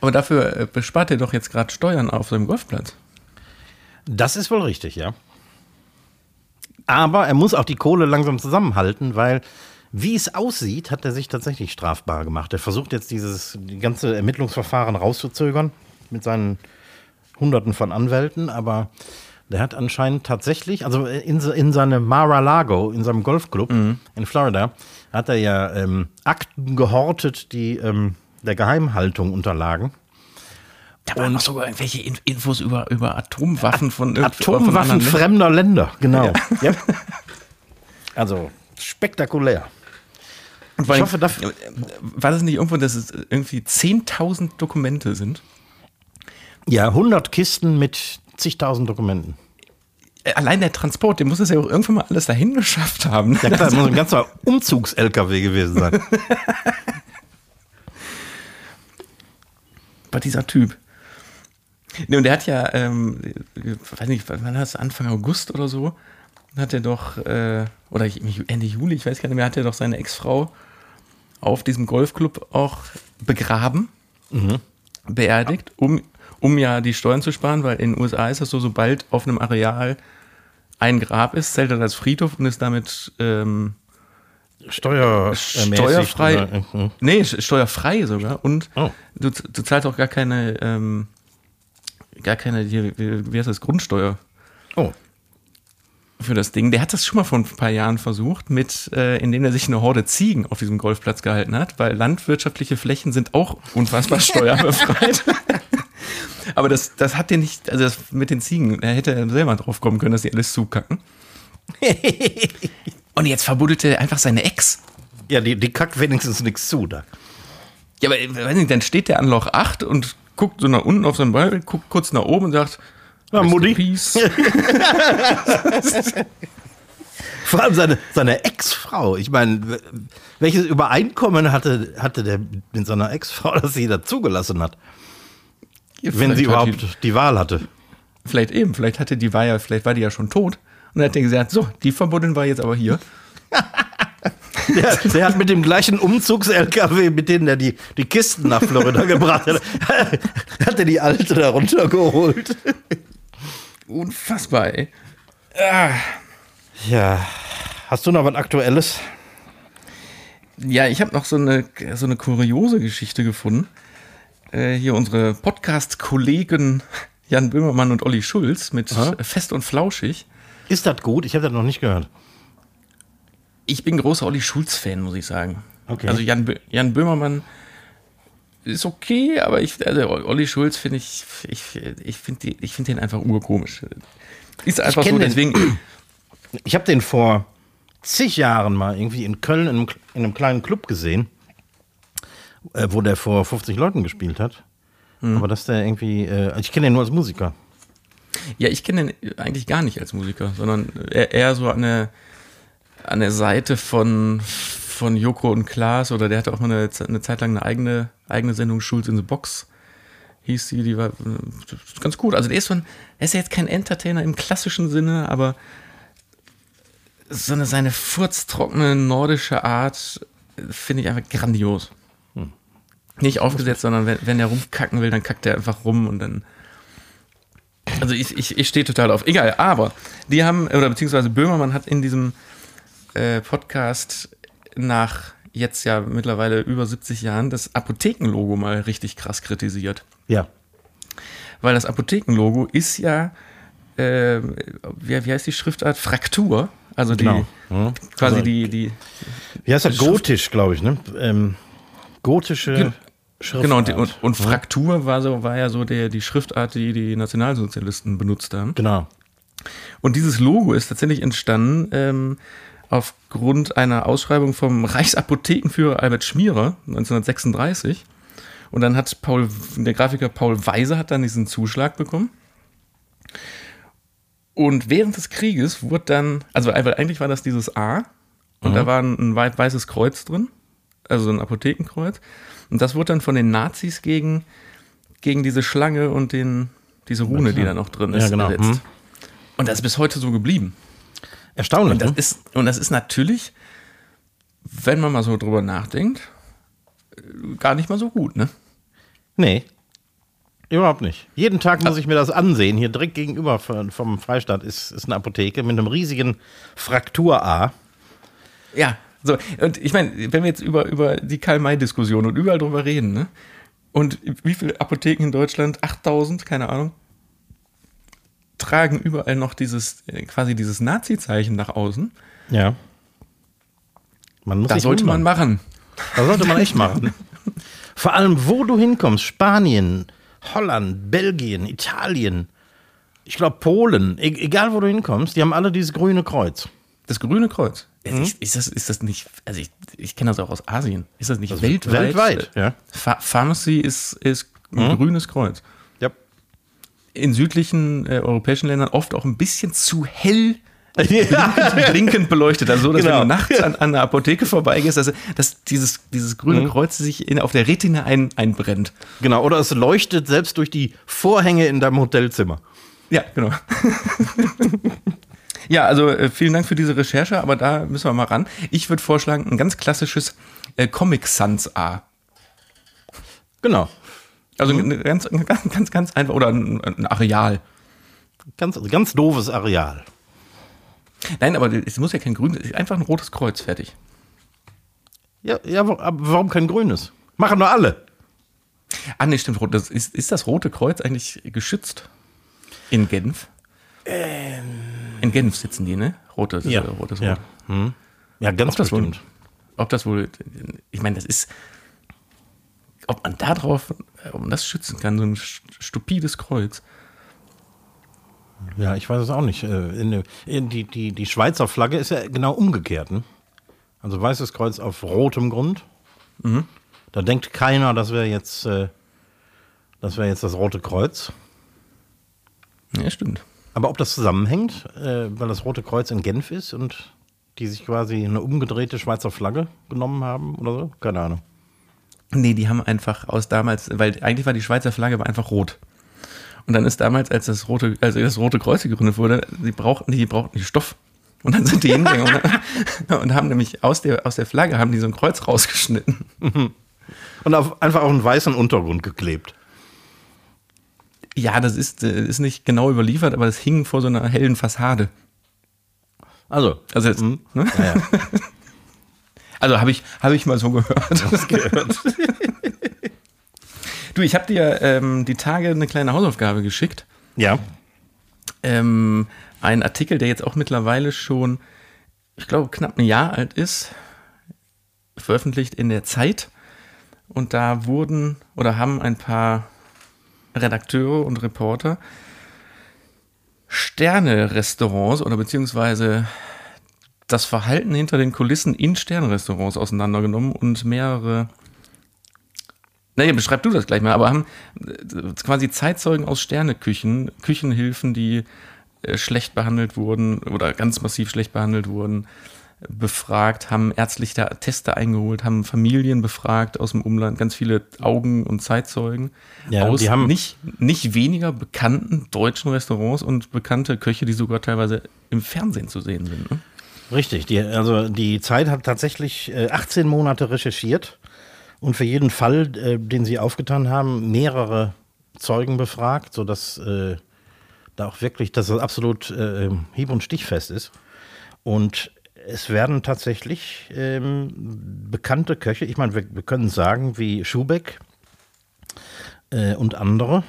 Aber dafür äh, bespart er doch jetzt gerade Steuern auf seinem Golfplatz.
Das ist wohl richtig, ja. Aber er muss auch die Kohle langsam zusammenhalten, weil, wie es aussieht, hat er sich tatsächlich strafbar gemacht. Er versucht jetzt dieses die ganze Ermittlungsverfahren rauszuzögern mit seinen Hunderten von Anwälten, aber der hat anscheinend tatsächlich, also in, in seinem Mar-a-Lago, in seinem Golfclub in Florida, hat er ja ähm, Akten gehortet, die ähm, der Geheimhaltung unterlagen.
Da waren noch sogar irgendwelche In- Infos über, über Atomwaffen von von
Atomwaffen
Ländern.
fremder Länder, genau. Ja. Also spektakulär.
Und vor allem,
hoffe, dafür-
äh, War das nicht irgendwo, dass es irgendwie 10.000 Dokumente sind?
Ja, 100 Kisten mit zigtausend Dokumenten.
allein der Transport, der muss es ja auch irgendwann mal alles dahin geschafft haben.
Ja klar, *laughs* das muss ein ganzer Umzugs-LKW gewesen sein. *laughs*
Bei dieser Typ. Nee, und der hat ja, ähm, weiß nicht, wann war das, Anfang August oder so, hat er doch, äh, oder Ende Juli, ich weiß gar nicht mehr, hat er doch seine Ex-Frau auf diesem Golfclub auch begraben, mhm. beerdigt, um, um ja die Steuern zu sparen, weil in den USA ist das so, sobald auf einem Areal ein Grab ist, zählt er als Friedhof und ist damit ähm,
Steuer,
steuerfrei. Oder, mhm. Nee, steuerfrei sogar. Und oh. du, du zahlst auch gar keine, ähm, gar keine, wie, wie heißt das, Grundsteuer.
Oh
für das Ding. Der hat das schon mal vor ein paar Jahren versucht, mit, äh, indem er sich eine Horde Ziegen auf diesem Golfplatz gehalten hat, weil landwirtschaftliche Flächen sind auch unfassbar *laughs* steuerbefreit. *laughs* Aber das, das hat den nicht, also das mit den Ziegen, er hätte selber drauf kommen können, dass die alles zukacken. *laughs* Und jetzt verbuddelte er einfach seine Ex.
Ja, die, die kackt wenigstens nichts zu da.
Ja, aber weiß nicht, dann steht der an Loch 8 und guckt so nach unten auf seinen Ball, guckt kurz nach oben und sagt,
na, Mutti. *laughs* Vor allem seine, seine Ex-Frau. Ich meine, welches Übereinkommen hatte, hatte der mit seiner Ex-Frau, dass sie da zugelassen hat? Ja, wenn sie überhaupt die, die, Wahl hatte.
Vielleicht eben, vielleicht hatte die war ja, vielleicht war die ja schon tot. Und er hat dann gesagt, so, die verbuddeln war jetzt aber hier. *laughs*
Der, *laughs* der, hat mit dem gleichen Umzugs-LKW, mit dem er die, die Kisten nach Florida *laughs* gebracht hat, *laughs* hat er die alte da runtergeholt.
Unfassbar, ey.
Ja. Hast du noch was Aktuelles?
Ja, ich habe noch so eine, so eine kuriose Geschichte gefunden. Äh, hier unsere Podcast-Kollegen Jan Böhmermann und Olli Schulz mit Aha. Fest und Flauschig.
Ist das gut? Ich habe das noch nicht gehört.
Ich bin großer Olli Schulz-Fan, muss ich sagen.
Okay.
Also Jan, Jan Böhmermann ist okay, aber ich, also Olli Schulz finde ich, ich, ich finde ich find den einfach urkomisch. Ist einfach so, deswegen. Den, *clears throat*
ich habe den vor zig Jahren mal irgendwie in Köln in einem, in einem kleinen Club gesehen, äh, wo der vor 50 Leuten gespielt hat. Hm. Aber dass der irgendwie, äh, ich kenne den nur als Musiker.
Ja, ich kenne den eigentlich gar nicht als Musiker, sondern eher, eher so der, an der Seite von, von Joko und Klaas oder der hatte auch mal eine, eine Zeit lang eine eigene, eigene Sendung, Schulz in the Box hieß sie, die war äh, ganz gut. Also der ist, von, er ist ja jetzt kein Entertainer im klassischen Sinne, aber so eine, seine furztrockene nordische Art finde ich einfach grandios. Hm. Nicht aufgesetzt, sondern wenn, wenn er rumkacken will, dann kackt er einfach rum und dann. Also ich, ich, ich stehe total auf. Egal, aber die haben, oder beziehungsweise Böhmermann hat in diesem äh, Podcast nach jetzt ja mittlerweile über 70 Jahren das Apothekenlogo mal richtig krass kritisiert.
Ja.
Weil das Apothekenlogo ist ja, äh, wie, wie heißt die Schriftart? Fraktur. Also die, genau. mhm. quasi also, die, die.
Wie heißt das? Gotisch, glaube ich, ne? Ähm, gotische. Ge
Schriftart. Genau, und, und, und. Fraktur war, so, war ja so der, die Schriftart, die die Nationalsozialisten benutzt haben.
Genau.
Und dieses Logo ist tatsächlich entstanden ähm, aufgrund einer Ausschreibung vom Reichsapothekenführer Albert Schmierer 1936. Und dann hat Paul, der Grafiker Paul Weiser hat dann diesen Zuschlag bekommen. Und während des Krieges wurde dann, also eigentlich war das dieses A und mhm. da war ein, weißes Kreuz drin, also ein Apothekenkreuz. Und das wurde dann von den Nazis gegen, gegen diese Schlange und den, diese Rune, die da noch drin ist,
ja, genau. Mhm.
Und das ist bis heute so geblieben.
Erstaunlich.
Und das, ne? ist, und das ist natürlich, wenn man mal so drüber nachdenkt, gar nicht mal so gut, ne?
Nee. Überhaupt nicht. Jeden Tag muss ich mir das ansehen. Hier direkt gegenüber vom Freistaat ist, ist eine Apotheke mit einem riesigen Fraktur-A.
Ja, so. Und ich meine, wenn wir jetzt über, über die Karl-May-Diskussion und überall drüber reden, ne? Und wie viele Apotheken in Deutschland? 8000, keine Ahnung tragen überall noch dieses, äh, quasi dieses Nazi-Zeichen nach außen.
Ja.
Man muss das sollte man machen.
Das sollte man echt machen. *laughs* Vor allem, wo du hinkommst, Spanien, Holland, Belgien, Italien, ich glaube Polen, e egal wo du hinkommst, die haben alle dieses grüne Kreuz.
Das grüne Kreuz? Mhm. Ist, ist, das, ist das nicht, also ich, ich kenne das auch aus Asien. Ist das nicht das weltweit?
Weltweit, ja.
Ph Pharmacy ist, ist ein mhm. grünes Kreuz. In südlichen äh, europäischen Ländern oft auch ein bisschen zu hell *laughs* blinkend, blinkend beleuchtet. Also so, dass
Genau.
wenn du nachts an, an der Apotheke vorbeigehst, also dass dieses, dieses grüne Kreuz sich in, auf der Retina ein, einbrennt.
Genau, oder es leuchtet selbst durch die Vorhänge in deinem Hotelzimmer.
Ja, genau. *laughs* ja, also äh, vielen Dank für diese Recherche, aber da müssen wir mal ran. Ich würde vorschlagen, ein ganz klassisches äh, Comic Sans A.
Genau.
Also eine ganz, ganz, ganz, ganz einfach, oder ein, ein Areal.
Ganz, ganz doofes Areal.
Nein, aber es muss ja kein grün sein, einfach ein rotes Kreuz, fertig.
Ja, ja, warum kein grünes? Machen nur alle.
Ah, nee, stimmt. Das ist, ist das Rote Kreuz eigentlich geschützt? In Genf? In Genf sitzen die, ne? Rotes,
Ja.
rotes
Ja,
Rot.
hm. ja ganz
Ob das, wohl,
bestimmt.
ob das wohl, ich meine, das ist, ob man da äh, man das schützen kann, so ein st- stupides Kreuz.
Ja, ich weiß es auch nicht. Äh, In, in die, die, die Schweizer Flagge ist ja genau umgekehrt. Ne? Also weißes Kreuz auf rotem Grund. Da denkt keiner, das wäre jetzt, äh, das wäre jetzt das Rote Kreuz.
Ja, stimmt.
Aber ob das zusammenhängt, äh, weil das Rote Kreuz in Genf ist und die sich quasi eine umgedrehte Schweizer Flagge genommen haben oder so? Keine Ahnung.
Nee, die haben einfach aus damals, weil eigentlich war die Schweizer Flagge aber einfach rot. Und dann ist damals, als das Rote, als das Rote Kreuz gegründet wurde, die brauchten, die brauchten die Stoff. Und dann sind die hingegangen *laughs* und, und haben nämlich aus der, aus der Flagge haben die so ein Kreuz rausgeschnitten. *laughs*
Und auf, einfach auf einen weißen Untergrund geklebt.
Ja, das ist, äh, ist nicht genau überliefert, aber das hing vor so einer hellen Fassade.
Also,
Also, jetzt,
Mhm.
ne?
ja, ja. *laughs*
also habe ich, hab ich mal so gehört. *laughs*
gehört.
Du, ich habe dir ähm, die Tage eine kleine Hausaufgabe geschickt.
ja.
ähm, ein Artikel, der jetzt auch mittlerweile schon, ich glaube, knapp ein Jahr alt ist, veröffentlicht in der Zeit. Und da wurden oder haben ein paar Redakteure und Reporter Sterne-Restaurants oder beziehungsweise das Verhalten hinter den Kulissen in Sterne-Restaurants auseinandergenommen und mehrere naja, beschreib du das gleich mal, aber haben äh, quasi Zeitzeugen aus Sterneküchen, Küchenhilfen, die äh, schlecht behandelt wurden oder ganz massiv schlecht behandelt wurden, befragt, haben ärztliche Teste eingeholt, haben Familien befragt aus dem Umland, ganz viele Augen- und Zeitzeugen
Ja,
aus
die haben-
nicht, nicht weniger bekannten deutschen Restaurants und bekannte Köche, die sogar teilweise im Fernsehen zu sehen sind. Ne?
Richtig, die, also die Zeit hat tatsächlich äh, 18 Monate recherchiert und für jeden Fall, äh, den sie aufgetan haben, mehrere Zeugen befragt, sodass äh, da auch wirklich, dass das absolut äh, hieb- und stichfest ist. Und es werden tatsächlich ähm, bekannte Köche, ich meine, wir, wir können sagen, wie Schubeck äh, und andere,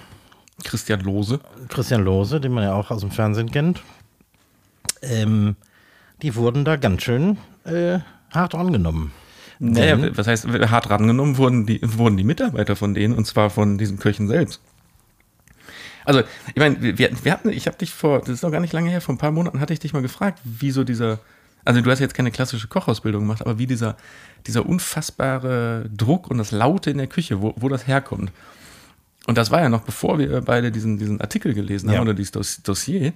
Christian Lose.
Christian Lose, den man ja auch aus dem Fernsehen kennt, ähm, die wurden da ganz schön äh, hart angenommen.
Naja, was heißt, hart rangenommen wurden die, wurden die Mitarbeiter von denen und zwar von diesen Köchen selbst. Also, ich meine, wir, wir hatten, ich habe dich vor, das ist noch gar nicht lange her, vor ein paar Monaten hatte ich dich mal gefragt, wie so dieser, also du hast jetzt keine klassische Kochausbildung gemacht, aber wie dieser, dieser unfassbare Druck und das Laute in der Küche, wo, wo das herkommt. Und das war ja noch bevor wir beide diesen, diesen Artikel gelesen haben
Ja.
oder dieses Doss- Dossier.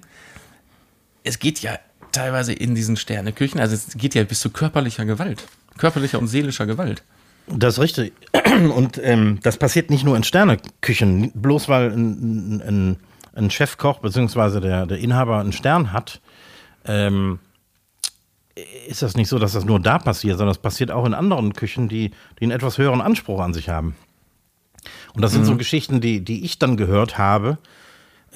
Es geht ja teilweise in diesen Sterneküchen, also es geht ja bis zu körperlicher Gewalt. Körperlicher und seelischer Gewalt.
Das ist richtig. *clears throat* Und ähm, das passiert nicht nur in Sterneküchen. Bloß weil ein, ein, ein Chefkoch bzw. Der, der Inhaber einen Stern hat, ähm, ist das nicht so, dass das nur da passiert, sondern es passiert auch in anderen Küchen, die, die einen etwas höheren Anspruch an sich haben. Und das sind so Geschichten, die, die ich dann gehört habe,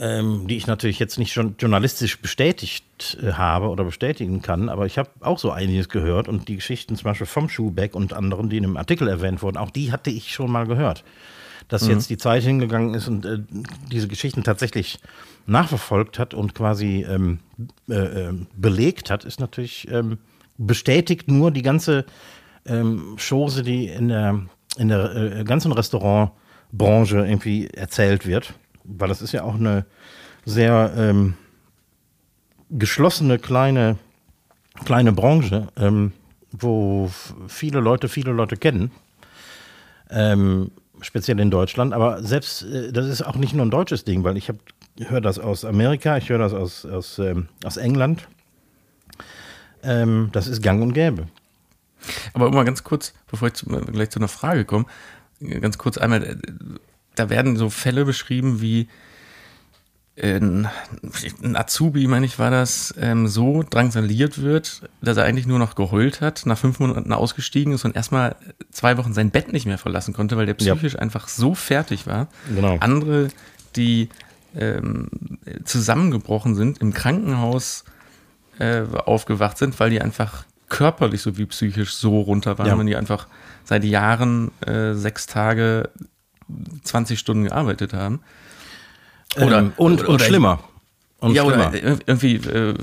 ähm, die ich natürlich jetzt nicht schon journalistisch bestätigt äh, habe oder bestätigen kann, aber ich habe auch so einiges gehört und die Geschichten zum Beispiel vom Schuhbeck und anderen, die in dem Artikel erwähnt wurden, auch die hatte ich schon mal gehört. Dass jetzt die Zeit hingegangen ist und äh, diese Geschichten tatsächlich nachverfolgt hat und quasi ähm, äh, äh, belegt hat, ist natürlich ähm, bestätigt nur die ganze ähm, Chose, die in der, in der äh, ganzen Restaurantbranche irgendwie erzählt wird. Weil das ist ja auch eine sehr ähm, geschlossene kleine, kleine Branche, ähm, wo viele Leute viele Leute kennen. Ähm, speziell in Deutschland, aber selbst äh, das ist auch nicht nur ein deutsches Ding, weil ich höre das aus Amerika, ich höre das aus, aus, ähm, aus England. Ähm, das ist gang und gäbe.
Aber mal ganz kurz, bevor ich zu, gleich zu einer Frage komme, ganz kurz einmal, äh, da werden so Fälle beschrieben wie ein, ein Azubi, meine ich, war das, ähm, so drangsaliert wird, dass er eigentlich nur noch geheult hat, nach fünf Monaten ausgestiegen ist und erstmal zwei Wochen sein Bett nicht mehr verlassen konnte, weil der psychisch ja. einfach so fertig war. Genau. Andere, die ähm, zusammengebrochen sind, im Krankenhaus äh, aufgewacht sind, weil die einfach körperlich sowie psychisch so runter waren, ja. wenn die einfach seit Jahren äh, sechs Tage 20 Stunden gearbeitet haben.
Oder, ähm, und, oder, und schlimmer.
Und ja, schlimmer. oder irgendwie äh,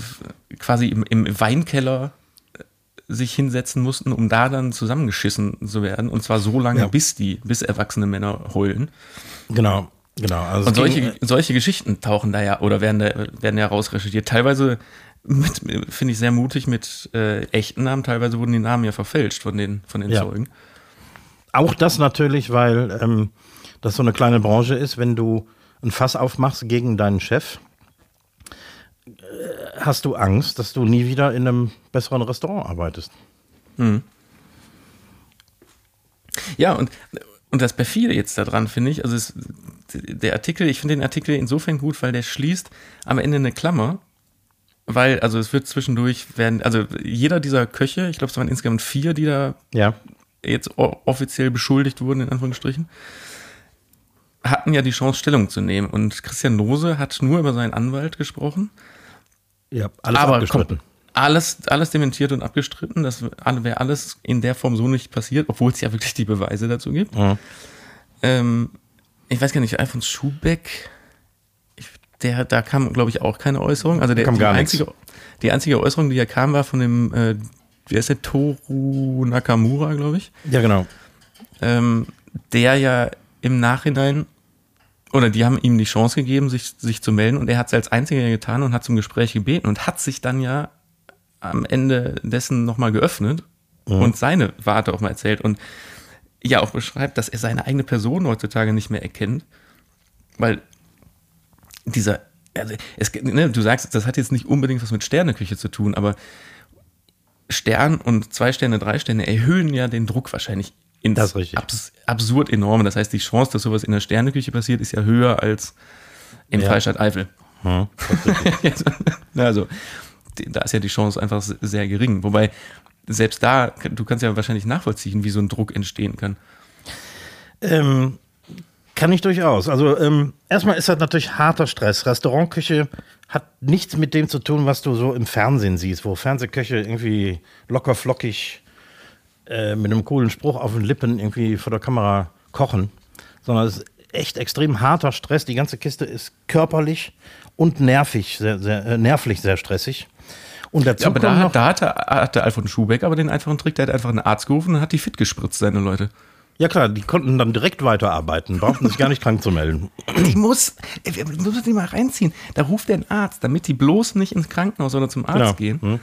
quasi im, im Weinkeller äh, sich hinsetzen mussten, um da dann zusammengeschissen zu werden. Und zwar so lange, ja. bis die, bis erwachsene Männer heulen.
Genau, genau.
Also und solche, solche Geschichten tauchen da ja oder werden da, werden ja rausrecherchiert. Teilweise finde ich sehr mutig mit äh, echten Namen. Teilweise wurden die Namen ja verfälscht von den, von den ja. Zeugen.
Auch das natürlich, weil ähm, das so eine kleine Branche ist, wenn du ein Fass aufmachst gegen deinen Chef, äh, hast du Angst, dass du nie wieder in einem besseren Restaurant arbeitest. Hm.
Ja, und, und das perfide jetzt daran, finde ich, also es, der Artikel, ich finde den Artikel insofern gut, weil der schließt am Ende eine Klammer, weil, also es wird zwischendurch werden, also jeder dieser Köche, ich glaube, es waren insgesamt vier, die da ja. jetzt offiziell beschuldigt wurden, in Anführungsstrichen, hatten ja die Chance, Stellung zu nehmen. Und Christian Lose hat nur über seinen Anwalt gesprochen.
Ja, alles aber abgestritten.
Alles, alles dementiert und abgestritten. Das wäre alles in der Form so nicht passiert, obwohl es ja wirklich die Beweise dazu gibt. Mhm. Ähm, ich weiß gar nicht, Alfons Schubeck, ich, der, da kam, glaube ich, auch keine Äußerung. Also der,
kam gar
die, einzige, die einzige Äußerung, die ja kam, war von dem, äh, wie heißt der, Toru Nakamura, glaube ich.
Ja, genau.
Ähm, der ja im Nachhinein, oder die haben ihm die Chance gegeben, sich, sich zu melden und er hat es als einziger getan und hat zum Gespräch gebeten und hat sich dann ja am Ende dessen nochmal geöffnet mhm. und seine Warte auch mal erzählt und ja auch beschreibt, dass er seine eigene Person heutzutage nicht mehr erkennt, weil dieser, also es, ne, du sagst, das hat jetzt nicht unbedingt was mit Sterneküche zu tun, aber Stern und zwei Sterne, drei Sterne erhöhen ja den Druck wahrscheinlich ins abs absurd enorme. Das heißt, die Chance, dass sowas in der Sterneküche passiert, ist ja höher als in ja. Freistadt Eifel. Hm, *laughs* also, da ist ja die Chance einfach sehr gering. Wobei, selbst da, du kannst ja wahrscheinlich nachvollziehen, wie so ein Druck entstehen kann.
Ähm, kann ich durchaus. Also ähm, erstmal ist das natürlich harter Stress. Restaurantküche hat nichts mit dem zu tun, was du so im Fernsehen siehst, wo Fernsehköche irgendwie locker flockig äh, mit einem coolen Spruch auf den Lippen irgendwie vor der Kamera kochen, sondern es ist echt extrem harter Stress. Die ganze Kiste ist körperlich und nervig, sehr, sehr, äh, nervlich sehr stressig.
Und dazu ja, aber da, noch, da hatte, hatte Alfred Schubeck aber den einfachen Trick, der hat einfach einen Arzt gerufen und hat die fit gespritzt, seine Leute.
Ja klar, die konnten dann direkt weiterarbeiten, brauchten sich gar nicht krank zu melden.
Ich muss, ich muss die mal reinziehen. Da ruft der Arzt, damit die bloß nicht ins Krankenhaus oder zum Arzt genau. gehen. Hm.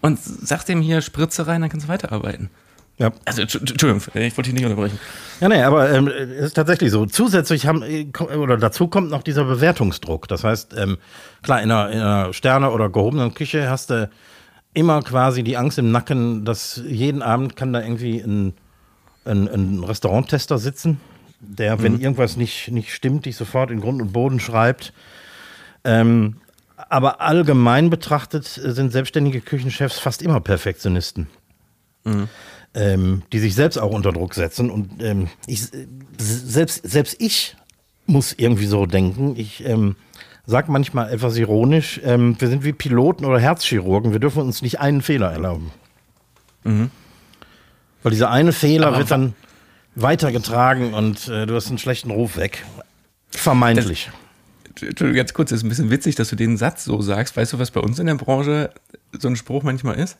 Und sagt dem hier Spritze rein, dann kannst du weiterarbeiten. Ja. Also, Entschuldigung, ich wollte dich nicht unterbrechen.
Ja, nee, aber ähm, es ist tatsächlich so. Zusätzlich haben, äh, oder dazu kommt noch dieser Bewertungsdruck. Das heißt, ähm, klar, in einer, in einer Sterne- oder gehobenen Küche hast du immer quasi die Angst im Nacken, dass jeden Abend kann da irgendwie ein, ein, ein Restauranttester sitzen, der, wenn mhm. irgendwas nicht, nicht stimmt, dich sofort in Grund und Boden schreibt. Ähm, aber allgemein betrachtet sind selbstständige Küchenchefs fast immer Perfektionisten. Mhm ähm, die sich selbst auch unter Druck setzen. Und ähm, ich, selbst, selbst ich muss irgendwie so denken. Ich ähm, sage manchmal etwas ironisch, ähm, wir sind wie Piloten oder Herzchirurgen, wir dürfen uns nicht einen Fehler erlauben. Mhm. Weil dieser eine Fehler Aber wird dann weitergetragen und äh, du hast einen schlechten Ruf weg. Vermeintlich.
Entschuldigung, ganz kurz, es ist ein bisschen witzig, dass du den Satz so sagst. Weißt du, was bei uns in der Branche so ein Spruch manchmal ist?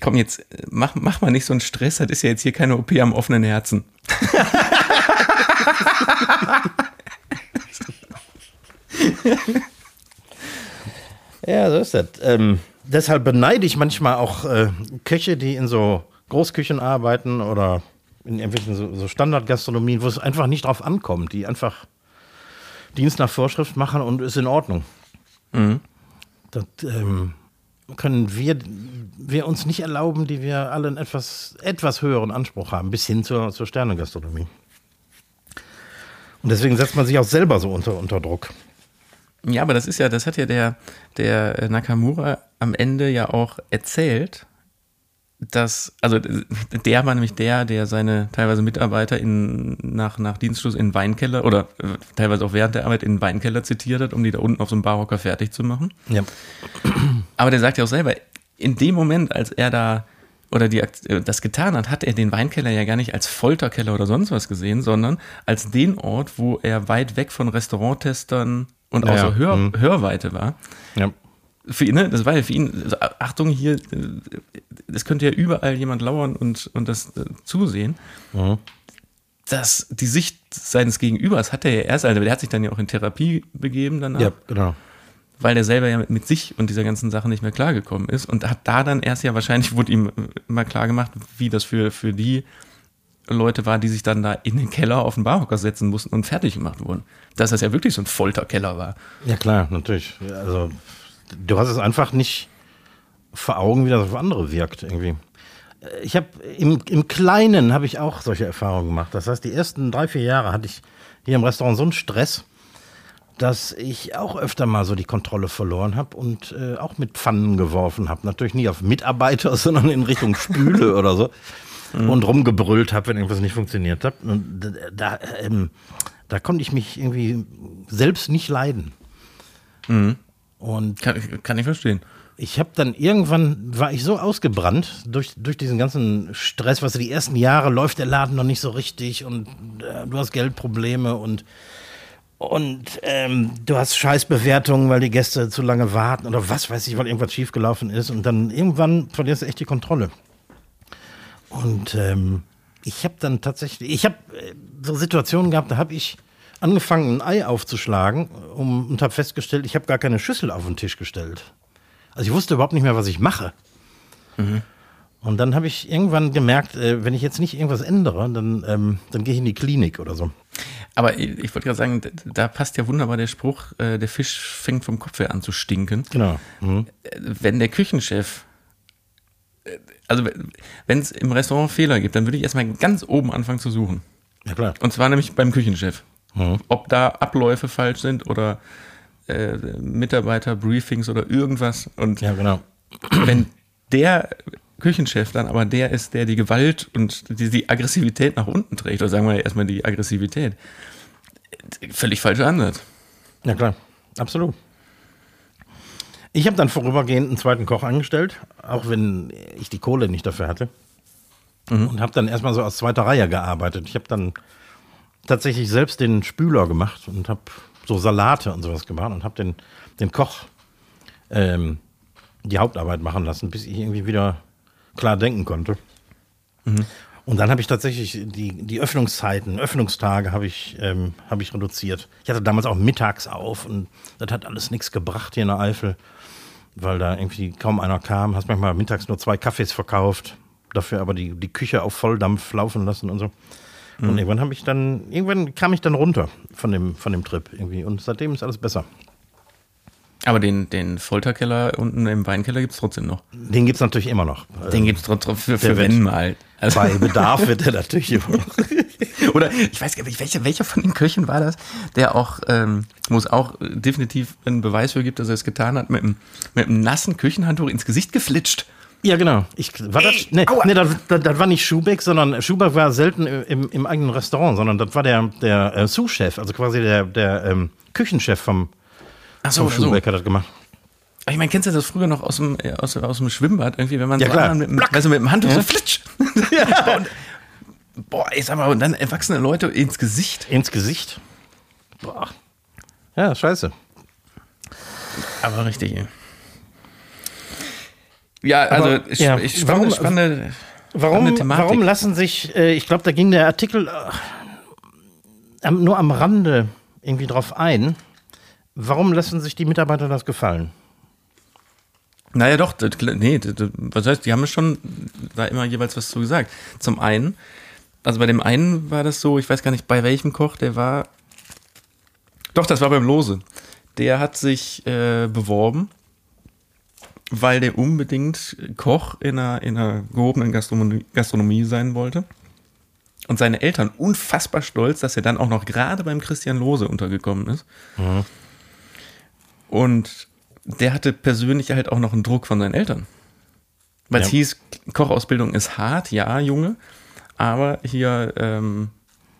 Komm jetzt, mach, mach mal nicht so einen Stress, das ist ja jetzt hier keine OP am offenen Herzen. *laughs*
ja, so ist das. Ähm, deshalb beneide ich manchmal auch äh, Köche, die in so Großküchen arbeiten oder in irgendwelchen so, so Standardgastronomien, wo es einfach nicht drauf ankommt, die einfach Dienst nach Vorschrift machen und ist in Ordnung.
Mhm.
Das ähm, können wir, wir uns nicht erlauben, die wir alle einen etwas, etwas höheren Anspruch haben, bis hin zur, zur Sternegastronomie. Und deswegen setzt man sich auch selber so unter, unter Druck.
Ja, aber das ist ja, das hat ja der, der Nakamura am Ende ja auch erzählt, dass, also der war nämlich der, der seine teilweise Mitarbeiter in, nach, nach Dienstschluss in Weinkeller oder äh, teilweise auch während der Arbeit in Weinkeller zitiert hat, um die da unten auf so einem Barhocker fertig zu machen.
Ja.
Aber der sagt ja auch selber, in dem Moment, als er da oder die, äh, das getan hat, hat er den Weinkeller ja gar nicht als Folterkeller oder sonst was gesehen, sondern als den Ort, wo er weit weg von Restauranttestern und
Ja,
außer. Hör,
Mhm.
Hörweite war.
Ja.
Für ihn, ne, das war ja für ihn, also, Achtung hier, es könnte ja überall jemand lauern und, und das äh, zusehen.
Mhm.
dass die Sicht seines Gegenübers hat er ja erst, also der hat sich dann ja auch in Therapie begeben danach,
ja, genau.
Weil der selber ja mit, sich und dieser ganzen Sache nicht mehr klargekommen ist und hat da dann erst ja wahrscheinlich, wurde ihm mal klar gemacht, wie das für, für die Leute war, die sich dann da in den Keller auf den Barhocker setzen mussten und fertig gemacht wurden. Dass das ja wirklich so ein Folterkeller war.
Ja, klar, natürlich. Also, du hast es einfach nicht vor Augen, wie das auf andere wirkt, irgendwie. Ich habe im, im Kleinen habe ich auch solche Erfahrungen gemacht. Das heißt, die ersten drei, vier Jahre hatte ich hier im Restaurant so einen Stress, dass ich auch öfter mal so die Kontrolle verloren habe und äh, auch mit Pfannen geworfen habe. Natürlich nie auf Mitarbeiter, *laughs* sondern in Richtung Spüle oder so. Und rumgebrüllt habe, wenn irgendwas nicht funktioniert hat. Und da, ähm, da konnte ich mich irgendwie selbst nicht leiden. Und
Kann, kann ich verstehen.
ich habe dann irgendwann, war ich so ausgebrannt durch, durch diesen ganzen Stress, was die ersten Jahre läuft der Laden noch nicht so richtig und äh, du hast Geldprobleme und, und ähm, du hast Scheißbewertungen, weil die Gäste zu lange warten oder was weiß ich, weil irgendwas schiefgelaufen ist und dann irgendwann verlierst du echt die Kontrolle. Und ähm, ich habe dann tatsächlich, ich habe äh, so Situationen gehabt, da habe ich angefangen, ein Ei aufzuschlagen um, und habe festgestellt, ich habe gar keine Schüssel auf den Tisch gestellt. Also ich wusste überhaupt nicht mehr, was ich mache. Und dann habe ich irgendwann gemerkt, äh, wenn ich jetzt nicht irgendwas ändere, dann, ähm, dann gehe ich in die Klinik oder so.
Aber ich, ich wollte gerade sagen, da, passt ja wunderbar der Spruch, äh, der Fisch fängt vom Kopf her an zu stinken.
Genau. Mhm.
wenn der Küchenchef, äh, also wenn es im Restaurant Fehler gibt, dann würde ich erstmal ganz oben anfangen zu suchen.
Ja klar.
Und zwar nämlich beim Küchenchef.
Mhm.
Ob da Abläufe falsch sind oder äh, Mitarbeiterbriefings oder irgendwas. Und
Ja, genau.
wenn der Küchenchef dann aber der ist, der die Gewalt und die, die Aggressivität nach unten trägt, oder sagen wir erstmal die Aggressivität, völlig falscher Ansatz.
Ja klar. Absolut. Ich habe dann vorübergehend einen zweiten Koch angestellt, auch wenn ich die Kohle nicht dafür hatte. Und habe dann erstmal so aus zweiter Reihe gearbeitet. Ich habe dann tatsächlich selbst den Spüler gemacht und habe so Salate und sowas gemacht und habe den, den Koch ähm, die Hauptarbeit machen lassen, bis ich irgendwie wieder klar denken konnte. Und dann habe ich tatsächlich die, die Öffnungszeiten, Öffnungstage habe ich, ähm, habe ich reduziert. Ich hatte damals auch mittags auf und das hat alles nichts gebracht hier in der Eifel, weil da irgendwie kaum einer kam. Hast manchmal mittags nur zwei Kaffees verkauft, dafür aber die, die Küche auf Volldampf laufen lassen und so. Und irgendwann habe ich dann, irgendwann kam ich dann runter von dem, von dem Trip irgendwie und seitdem ist alles besser.
Aber den, den Folterkeller unten im Weinkeller gibt es trotzdem noch.
Den gibt es natürlich immer noch.
Den gibt es trotzdem für, für wenn mal. Also,
Bei Bedarf wird er natürlich immer noch. *laughs*
oder ich weiß gar nicht, welcher, welcher von den Köchen war das, der auch, ähm, wo es auch äh, definitiv einen Beweis für gibt, dass er es getan hat, mit einem, mit einem nassen Küchenhandtuch ins Gesicht geflitscht.
Ja, genau. Ich, war das,
Ey,
nee, nee das, das, das war nicht Schubeck, sondern Schubeck war selten im, im eigenen Restaurant, sondern das war der, der äh, Sous-Chef, also quasi der, der ähm, Küchenchef vom,
Ach
vom
so, so.
Schubeck hat das gemacht.
Ich meine, kennst du das früher noch aus dem, äh, aus, aus dem Schwimmbad irgendwie, wenn man
Ja,
so
klar.
mit, dem- weißt du, mit dem Handtuch so flitsch. *laughs* und, boah, ich sag mal, und dann erwachsene Leute ins Gesicht.
Ins Gesicht. Boah. Ja, scheiße.
Aber richtig, ey. Ja, also
Aber,
ich,
ja,
ich,
warum-
spannende,
Warum,
spannende Thematik.
warum lassen sich, äh, ich glaube, da ging der Artikel äh, nur am Rande irgendwie drauf ein, warum lassen sich die Mitarbeiter das gefallen?
Naja, doch, das, nee, das, was heißt, die haben schon da immer jeweils was zu gesagt. Zum einen, Also bei dem einen war das so, ich weiß gar nicht bei welchem Koch, der war. Doch, das war beim Lose. Der hat sich äh, beworben, weil der unbedingt Koch in einer, in einer gehobenen Gastronomie, Gastronomie sein wollte. Und seine Eltern unfassbar stolz, dass er dann auch noch gerade beim Christian Lose untergekommen ist.
Mhm.
Und der hatte persönlich halt auch noch einen Druck von seinen Eltern. Weil es
Ja.
hieß, Kochausbildung ist hart, ja, Junge, aber hier ähm,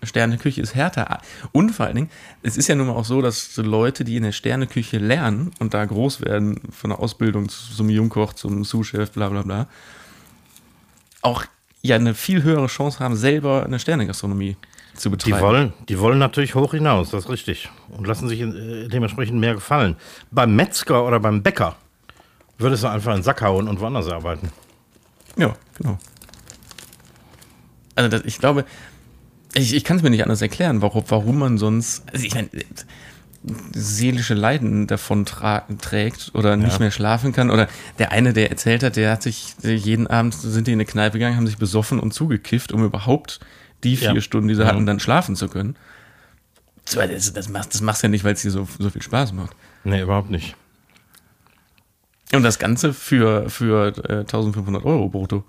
Sterneküche ist härter. Und vor allen Dingen, es ist ja nun mal auch so, dass Leute, die in der Sterneküche lernen und da groß werden, von der Ausbildung zu- zum Jungkoch, zum Sous-Chef, bla bla bla, auch ja eine viel höhere Chance haben, selber eine Sternegastronomie zu
Die
betreiben.
wollen, die wollen natürlich hoch hinaus, das ist richtig. Und lassen sich äh, dementsprechend mehr gefallen. Beim Metzger oder beim Bäcker würdest du einfach in den Sack hauen und woanders arbeiten.
Ja, genau. Also das, ich glaube, ich, ich kann es mir nicht anders erklären, warum, warum man sonst, also ich meine, seelische Leiden davon tra trägt oder nicht
Ja.
mehr schlafen kann. Oder der eine, der erzählt hat, der hat sich jeden Abend sind die in eine Kneipe gegangen, haben sich besoffen und zugekifft, um überhaupt die vier
Ja.
Stunden, die sie hatten, dann schlafen zu können. Das, das, machst, das machst du ja nicht, weil es dir so, so viel Spaß macht.
Nee, überhaupt nicht.
Und das Ganze für, für äh, 1500 Euro brutto.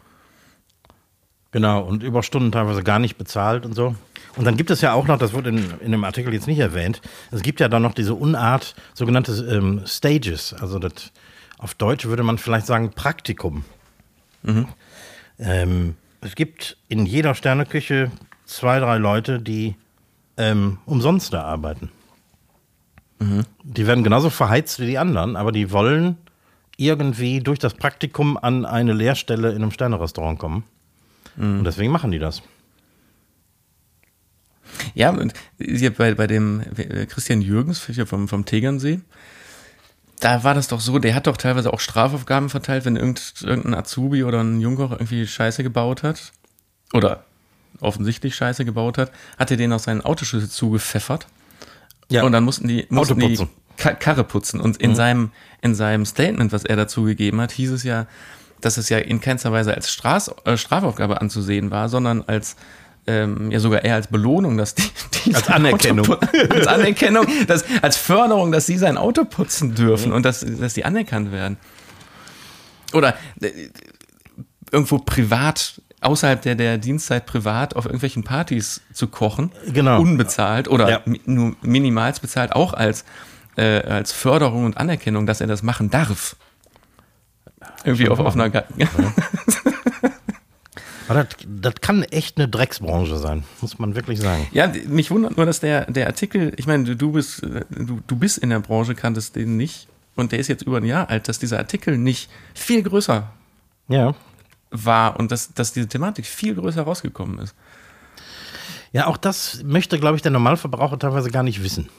Genau, und Überstunden teilweise gar nicht bezahlt und so. Und dann gibt es ja auch noch, das wurde in, in dem Artikel jetzt nicht erwähnt, es gibt ja dann noch diese Unart, sogenannte ähm, Stages. Also das, auf Deutsch würde man vielleicht sagen Praktikum. Ähm, es gibt in jeder Sterneküche zwei, drei Leute, die ähm, umsonst da arbeiten. Die werden genauso verheizt wie die anderen, aber die wollen irgendwie durch das Praktikum an eine Lehrstelle in einem Sternerestaurant kommen. Und deswegen machen die das.
Ja, und bei, bei dem äh, Christian Jürgens vom, vom Tegernsee, da war das doch so, der hat doch teilweise auch Strafaufgaben verteilt, wenn irgend, irgendein Azubi oder ein Jungkoch irgendwie Scheiße gebaut hat. Oder offensichtlich Scheiße gebaut hat, hat er den auf seinen Autoschlüssel zugepfeffert.
Ja.
Und dann mussten die, mussten die Karre putzen. Und in, seinem, in seinem Statement, was er dazu gegeben hat, hieß es ja, dass es ja in keinster Weise als Straß, äh, Strafaufgabe anzusehen war, sondern als ähm, ja sogar eher als Belohnung, dass die, die
Als Anerkennung.
Auto *laughs* als Anerkennung, dass, als Förderung, dass sie sein Auto putzen dürfen und dass, dass die anerkannt werden. Oder äh, irgendwo privat, außerhalb der, der Dienstzeit privat auf irgendwelchen Partys zu kochen,
Genau.
unbezahlt oder
Ja.
mi- nur minimals bezahlt, auch als, äh, als Förderung und Anerkennung, dass er das machen darf. Irgendwie auf, auf einer. Ga- *laughs*
Aber das, das kann echt eine Drecksbranche sein, muss man wirklich sagen.
Ja, mich wundert nur, dass der, der Artikel, ich meine, du bist, äh, du, du bist in der Branche, kanntest den nicht. Und der ist jetzt über ein Jahr alt, dass dieser Artikel nicht viel größer
Ja.
war und dass, dass diese Thematik viel größer rausgekommen ist.
Ja, auch das möchte, glaube ich, der Normalverbraucher teilweise gar nicht wissen.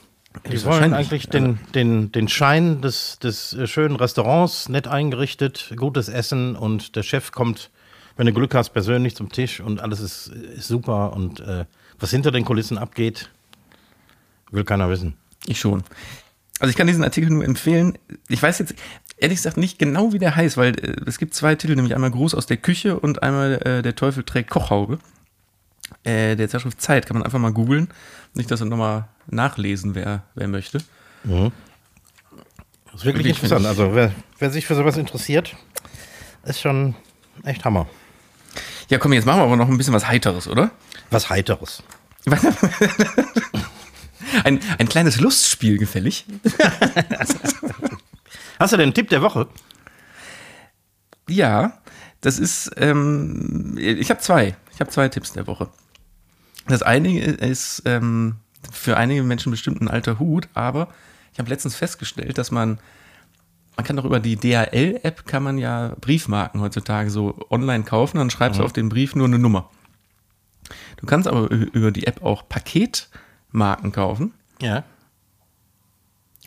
Die wollen eigentlich den, den, den Schein des, des äh, schönen Restaurants, nett eingerichtet, gutes Essen und der Chef kommt, wenn du Glück hast, persönlich zum Tisch und alles ist, ist super und äh, was hinter den Kulissen abgeht, will keiner wissen.
Ich schon. Also ich kann diesen Artikel nur empfehlen. Ich weiß jetzt ehrlich gesagt nicht genau, wie der heißt, weil äh, es gibt zwei Titel, nämlich einmal Gruß aus der Küche und einmal äh, Der Teufel trägt Kochhaube. Äh, der Zeitschrift Zeit kann man einfach mal googeln. Nicht, dass er nochmal nachlesen, wer, wer möchte.
Das ist wirklich
Wirklich,
interessant. Also wer, wer sich für sowas interessiert, ist schon echt Hammer.
Ja, komm, jetzt machen wir aber noch ein bisschen was Heiteres, oder?
Was Heiteres. *laughs*
Ein, ein kleines Lustspiel gefällig. *laughs*
Hast du denn einen Tipp der Woche?
Ja, das ist, ähm, ich habe zwei. Ich habe zwei Tipps der Woche. Das eine ist ähm, für einige Menschen bestimmt ein alter Hut, aber ich habe letztens festgestellt, dass man, man kann doch über die DHL-App kann man ja Briefmarken heutzutage so online kaufen, dann schreibst du auf den Brief nur eine Nummer. Du kannst aber über die App auch Paketmarken kaufen
Ja.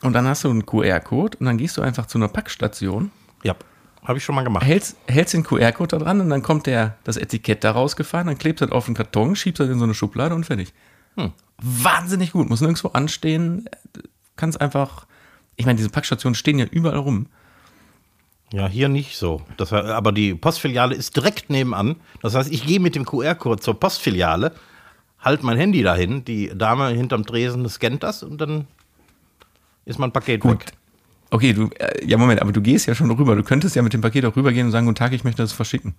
und dann hast du einen QR-Code und dann gehst du einfach zu einer Packstation
Ja, habe ich schon mal gemacht.
hältst, hältst den QR-Code da dran und dann kommt der, das Etikett da rausgefahren, dann klebst du das auf den Karton, schiebst das in so eine Schublade und fertig. Wahnsinnig gut, muss nirgendwo anstehen, kannst einfach, ich meine, diese Packstationen stehen ja überall rum.
Ja, hier nicht so. Das, aber die Postfiliale ist direkt nebenan. Das heißt, ich gehe mit dem QR-Code zur Postfiliale, halt mein Handy dahin, die Dame hinterm Tresen scannt das und dann ist mein Paket
Gut.
weg.
Okay, du, äh, ja, Moment, aber du gehst ja schon rüber. Du könntest ja mit dem Paket auch rübergehen und sagen, guten Tag, ich möchte das verschicken.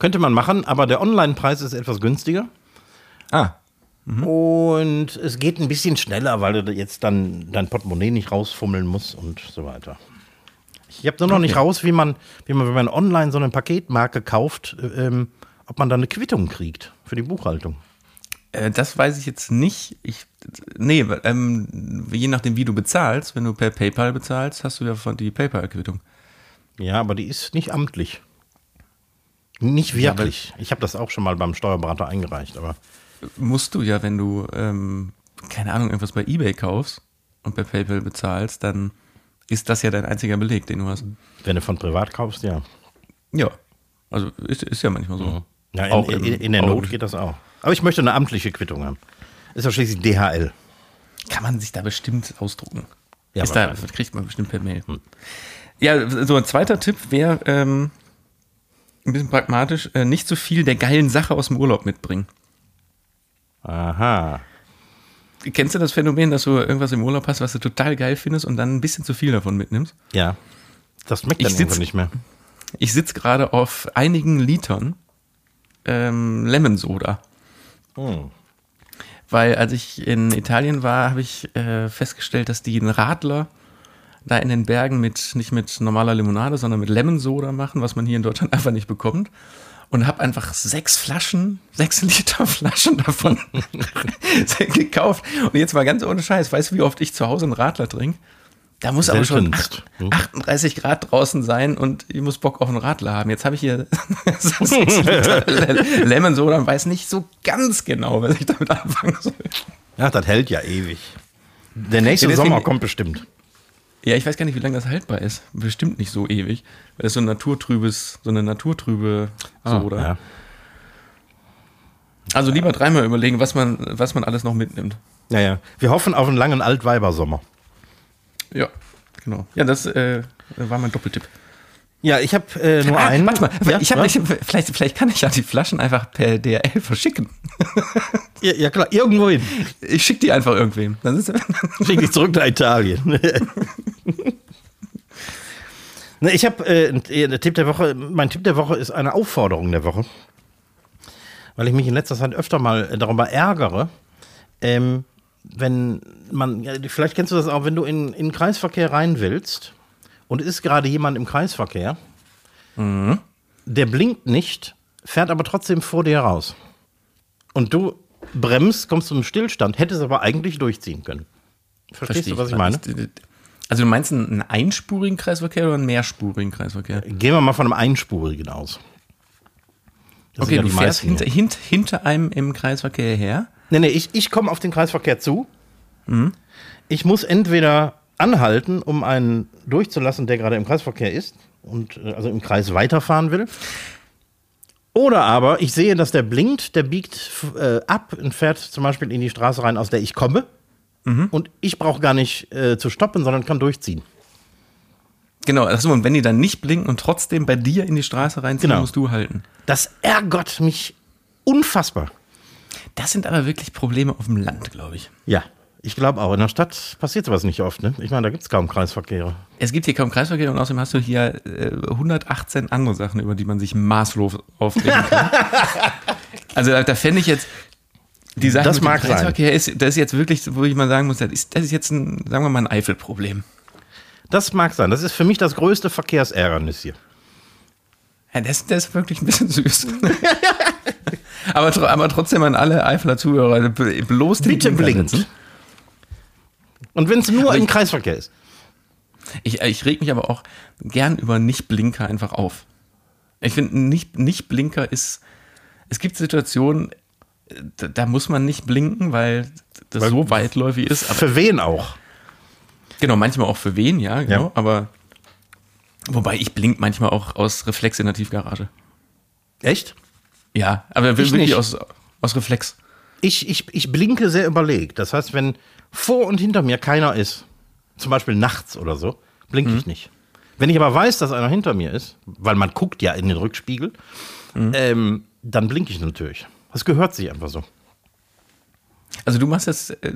Könnte man machen, aber der Online-Preis ist etwas günstiger.
Ah,
Und es geht ein bisschen schneller, weil du jetzt dann dein Portemonnaie nicht rausfummeln musst und so weiter. Ich habe nur noch nicht raus, wie man, wie man, wenn man online so eine Paketmarke kauft, äh, ähm, ob man dann eine Quittung kriegt für die Buchhaltung.
Äh, das weiß ich jetzt nicht. Ich, nee, ähm, je nachdem, wie du bezahlst, wenn du per PayPal bezahlst, hast du ja von die PayPal-Quittung.
Ja, aber die ist nicht amtlich. Nicht
Ja,
wirklich. ich habe das auch schon mal beim Steuerberater eingereicht, aber
Musst du ja, wenn du, ähm, keine Ahnung, irgendwas bei Ebay kaufst und per PayPal bezahlst, dann ist das ja dein einziger Beleg, den du hast.
wenn du von privat kaufst, ja.
Ja, also ist, ist ja manchmal so.
Ja, in,
Auch
in,
im-
in der Not geht das auch. Aber ich möchte eine amtliche Quittung haben. Ist ja schließlich DHL.
Kann man sich da bestimmt ausdrucken.
Ja,
ist da,
wahrscheinlich.
kriegt man bestimmt per Mail. Ja, so ein zweiter Tipp wäre ähm, ein bisschen pragmatisch, äh, nicht so viel der geilen Sache aus dem Urlaub mitbringen.
Aha.
Kennst du das Phänomen, dass du irgendwas im Urlaub hast, was du total geil findest und dann ein bisschen zu viel davon mitnimmst?
Ja. Das schmeckt
Ich
dann
sitz-
nicht mehr.
Ich sitze gerade auf einigen Litern ähm, Lemon Soda.
Hm.
Weil als ich in Italien war, habe ich äh, festgestellt, dass die einen Radler da in den Bergen mit nicht mit normaler Limonade, sondern mit Lemon Soda machen, was man hier in Deutschland *laughs* einfach nicht bekommt. Und habe einfach sechs Flaschen, sechs Liter *laughs* Flaschen davon *laughs* gekauft. Und jetzt mal ganz ohne Scheiß, weißt du, wie oft ich zu Hause einen Radler trinke? Da muss aber schon
Seltenst. Hm.
38 Grad draußen sein und ich muss Bock auf einen Radler haben. Jetzt habe ich hier *laughs* Lemon Soda und weiß nicht so ganz genau, was ich damit anfangen soll.
Ja, das hält ja ewig. Der nächste
Ja,
Sommer kommt bestimmt.
Ja, ich weiß gar nicht, wie lange das haltbar ist. Bestimmt nicht so ewig. Weil es so ein naturtrübes, so eine naturtrübe Soda.
Ah, Ja.
Also lieber dreimal überlegen, was man, was man alles noch mitnimmt.
Ja, ja. Wir hoffen auf einen langen Altweibersommer.
Ja, genau. Ja, das äh, war mein Doppeltipp.
Ja, ich habe äh, nur
Ah,
einen.
warte mal,
ja,
ich hab, ich, vielleicht, vielleicht kann ich ja die Flaschen einfach per DRL verschicken.
ja, ja, klar, irgendwo hin.
Ich schicke die einfach irgendwem. Dann ist, *laughs*
Schick dich zurück nach Italien. *laughs* ne, ich habe äh, der Tipp der Woche. Mein Tipp der Woche ist eine Aufforderung der Woche, weil ich mich in letzter Zeit öfter mal äh, darüber ärgere, ähm, wenn man, ja, vielleicht kennst du das auch, wenn du in, in den Kreisverkehr rein willst und ist gerade jemand im Kreisverkehr, der blinkt nicht, fährt aber trotzdem vor dir raus. Und du bremst, kommst zu einem Stillstand, hättest aber eigentlich durchziehen können. Verstehst du, was ich meine?
Also du meinst einen einspurigen Kreisverkehr oder einen mehrspurigen Kreisverkehr?
Gehen wir mal von einem einspurigen aus. Das
Okay,
ja
du fährst hinter, hint, hinter einem im Kreisverkehr her.
Nee, nee, ich, ich komme auf den Kreisverkehr zu.
Mhm.
Ich muss entweder anhalten, um einen durchzulassen, der gerade im Kreisverkehr ist und äh, also im Kreis weiterfahren will. Oder aber ich sehe, dass der blinkt, der biegt äh, ab und fährt zum Beispiel in die Straße rein, aus der ich komme.
Mhm.
Und ich brauche gar nicht äh, zu stoppen, sondern kann durchziehen.
Genau, achso, und wenn die dann nicht blinken und trotzdem bei dir in die Straße reinziehen,
Genau.
musst du halten.
Das ärgert mich unfassbar.
Das sind aber wirklich Probleme auf dem Land, glaube ich.
Ja, ich glaube auch. In der Stadt passiert sowas nicht oft. Ne? Ich meine, da gibt es kaum Kreisverkehre.
Es gibt hier kaum Kreisverkehr und außerdem hast du hier äh, 118 andere Sachen, über die man sich maßlos aufregen kann. *laughs* also da, da fände ich jetzt die Sache
Das
mit dem
mag sein.
Kreisverkehr ist, das ist jetzt wirklich, wo ich mal sagen muss, das ist, das ist jetzt ein, sagen wir mal, ein Eifelproblem.
Das mag sein. Das ist für mich das größte Verkehrsärgernis hier.
Ja, das, das ist wirklich ein bisschen süß. *laughs* aber, aber trotzdem an alle Eifeler Zuhörer, bloß den
Bitte
setzen.
Und wenn es nur
Aber
im
ich-
Kreisverkehr ist.
Ich, ich reg mich aber auch gern über Nicht-Blinker einfach auf. Ich finde, nicht, Nicht-Blinker ist. Es gibt Situationen, da, da muss man nicht blinken, weil das
Weil-
so weitläufig ist. Aber
Für wen auch?
genau, manchmal auch für wen, ja, genau.
Ja.
Aber wobei ich blink manchmal auch aus Reflex in der Tiefgarage.
Echt?
Ja, aber
Ich
wirklich
nicht.
aus, aus Reflex.
Ich, ich, ich blinke sehr überlegt. Das heißt, wenn vor und hinter mir keiner ist, zum Beispiel nachts oder so, blinke
Mhm.
ich nicht. Wenn ich aber weiß, dass einer hinter mir ist, weil man guckt ja in den Rückspiegel, ähm, dann blinke ich natürlich. Das gehört sich einfach so.
Also du machst das äh,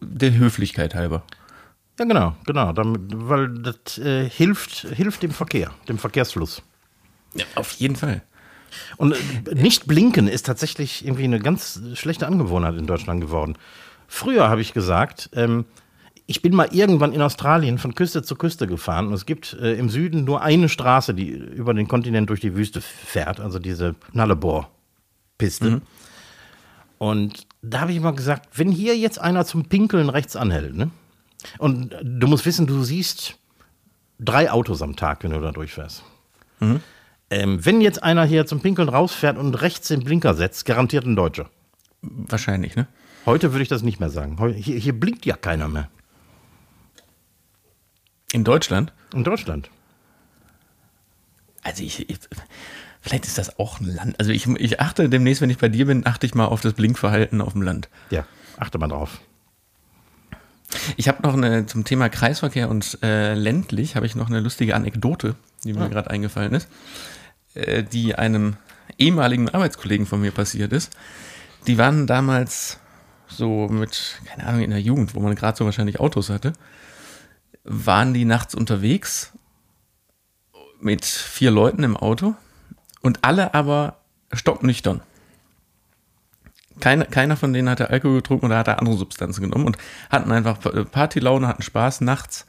der Höflichkeit halber.
Ja, genau, genau. Damit, weil das äh, hilft, hilft dem Verkehr, dem Verkehrsfluss.
Ja, auf jeden Fall.
Und äh, nicht blinken ist tatsächlich irgendwie eine ganz schlechte Angewohnheit in Deutschland geworden. Früher habe ich gesagt, ähm, ich bin mal irgendwann in Australien von Küste zu Küste gefahren und es gibt äh, im Süden nur eine Straße, die über den Kontinent durch die Wüste fährt, also diese Nullarbor-Piste. Und da habe ich mal gesagt, wenn hier jetzt einer zum Pinkeln rechts anhält, ne? Und du musst wissen, du siehst drei Autos am Tag, wenn du da durchfährst. Ähm, wenn jetzt einer hier zum Pinkeln rausfährt und rechts den Blinker setzt, garantiert ein Deutscher.
Wahrscheinlich, ne?
Heute würde ich das nicht mehr sagen. Hier, hier blinkt ja keiner mehr.
In Deutschland?
In Deutschland.
Also ich, ich vielleicht ist das auch ein Land. Also ich, ich achte demnächst, wenn ich bei dir bin, achte ich mal auf das Blinkverhalten auf dem Land.
Ja, achte mal drauf.
Ich habe noch eine zum Thema Kreisverkehr und äh, ländlich habe ich noch eine lustige Anekdote, die mir gerade eingefallen ist, äh, die einem ehemaligen Arbeitskollegen von mir passiert ist. Die waren damals so mit, keine Ahnung, in der Jugend, wo man gerade so wahrscheinlich Autos hatte, waren die nachts unterwegs mit vier Leuten im Auto und alle aber stocknüchtern. Keiner, keiner von denen hatte Alkohol getrunken oder hatte andere Substanzen genommen und hatten einfach Partylaune, hatten Spaß nachts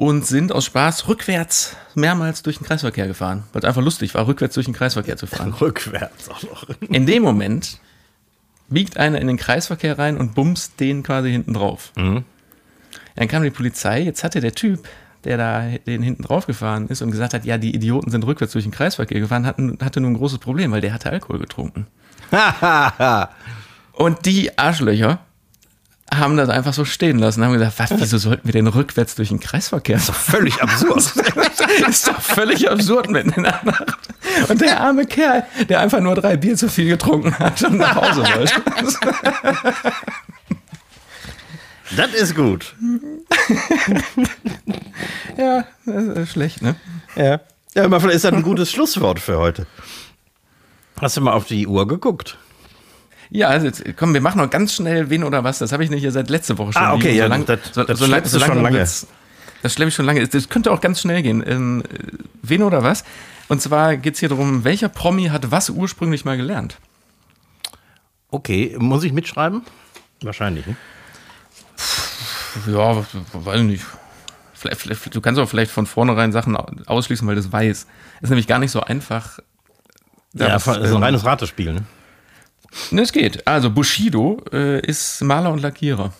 und sind aus Spaß rückwärts mehrmals durch den Kreisverkehr gefahren, weil es einfach lustig war, rückwärts durch den Kreisverkehr zu fahren. *laughs*
Rückwärts auch noch.
In dem Moment biegt einer in den Kreisverkehr rein und bumst den quasi hinten drauf. Dann kam die Polizei, jetzt hatte der Typ, der da den hinten drauf gefahren ist und gesagt hat, ja, die Idioten sind rückwärts durch den Kreisverkehr gefahren, hatten, hatte nur ein großes Problem, weil der hatte Alkohol getrunken. *laughs* Und die Arschlöcher haben das einfach so stehen lassen, haben gesagt, was, wieso sollten wir denn rückwärts durch den Kreisverkehr fahren?
Völlig absurd. *laughs*
ist doch völlig absurd mitten in der Nacht. Und der arme Kerl, der einfach nur drei Bier zu viel getrunken hat und nach Hause wollte. *laughs*
das ist gut. *laughs*
Ja, das ist schlecht, ne?
Ja. Ja, aber vielleicht ist das ein gutes Schlusswort für heute. Hast du mal auf die Uhr geguckt?
Ja, also jetzt, komm, wir machen noch ganz schnell wen oder was. Das habe ich nicht hier seit letzter Woche schon.
Ah, okay,
liegen.
ja,
so lang,
das-
so,
das
so lang, so
du schon
lange Das schleppe ich schon lange. Das könnte auch ganz schnell gehen. Ähm, wen oder was? Und zwar geht es hier darum, welcher Promi hat was ursprünglich mal gelernt?
Okay, muss ich mitschreiben? Wahrscheinlich. Ne?
Ja, weiß nicht. Vielleicht, vielleicht, du kannst auch vielleicht von vornherein Sachen ausschließen, weil du es weißt. Ist nämlich gar nicht so einfach.
Ja,
was,
das ist ein
ähm,
reines Ratespiel. Ne?
Ne, es geht. Also Bushido äh, ist Maler und Lackierer.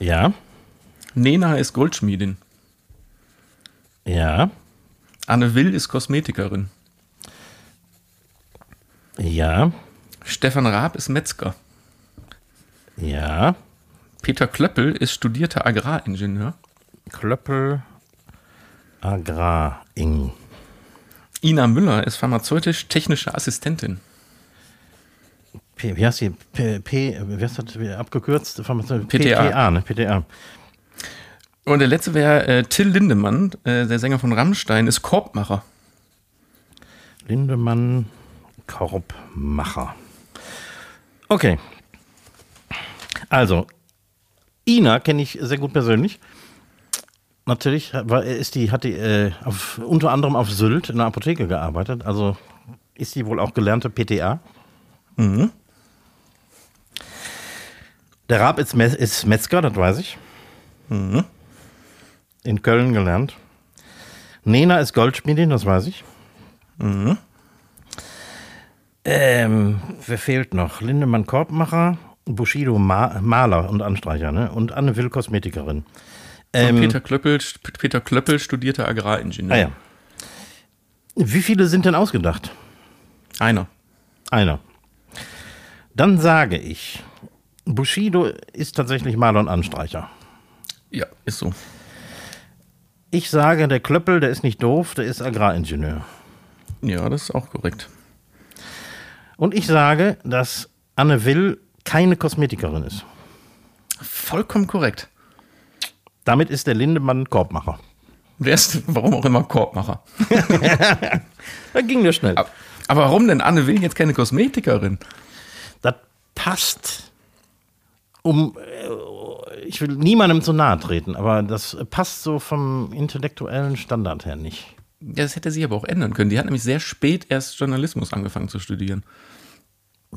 Ja,
Nena ist Goldschmiedin.
ja,
Anne Will ist Kosmetikerin.
ja,
Stefan Raab ist Metzger.
ja.
Peter Klöppel ist studierter Agraringenieur.
Klöppel, Agrar, Ing.
Ina Müller ist pharmazeutisch-technische Assistentin.
P, wie heißt die? P, P wie heißt das abgekürzt?
PTA.
PTA, ne? PTA.
Und der letzte wäre äh, Till Lindemann, äh, der Sänger von Rammstein, ist Korbmacher.
Lindemann, Korbmacher. Okay. Also, Ina kenne ich sehr gut persönlich. Natürlich war, ist die, hat die äh, auf, unter anderem auf Sylt in der Apotheke gearbeitet. Also ist die wohl auch gelernte PTA. Der Raab ist, Mez ist Metzger, das weiß ich. In Köln gelernt. Nena ist Goldschmiedin, das weiß ich. Ähm, wer fehlt noch? Lindemann Korbmacher, Bushido Ma Maler und Anstreicher, ne? Und Anne Will Kosmetikerin. Ähm,
Peter, Klöppel, Peter Klöppel studierter Agraringenieur.
ah ja. Wie viele sind denn ausgedacht?
Einer.
Einer. Dann sage ich, Bushido ist tatsächlich Maler und Anstreicher.
Ja, ist so.
Ich sage, der Klöppel, der ist nicht doof, der ist Agraringenieur.
Ja, das ist auch korrekt.
Und ich sage, dass Anne Will keine Kosmetikerin ist.
Vollkommen korrekt.
Damit ist der Lindemann Korbmacher.
Der ist, warum auch immer, Korbmacher. *laughs*
Da ging der schnell.
Aber warum denn Anne Will jetzt keine Kosmetikerin?
Das passt, um, äh, ich will niemandem zu nahe treten, aber das passt so vom intellektuellen Standard her nicht.
Das hätte sie aber auch ändern können. Die hat nämlich sehr spät erst Journalismus angefangen zu studieren.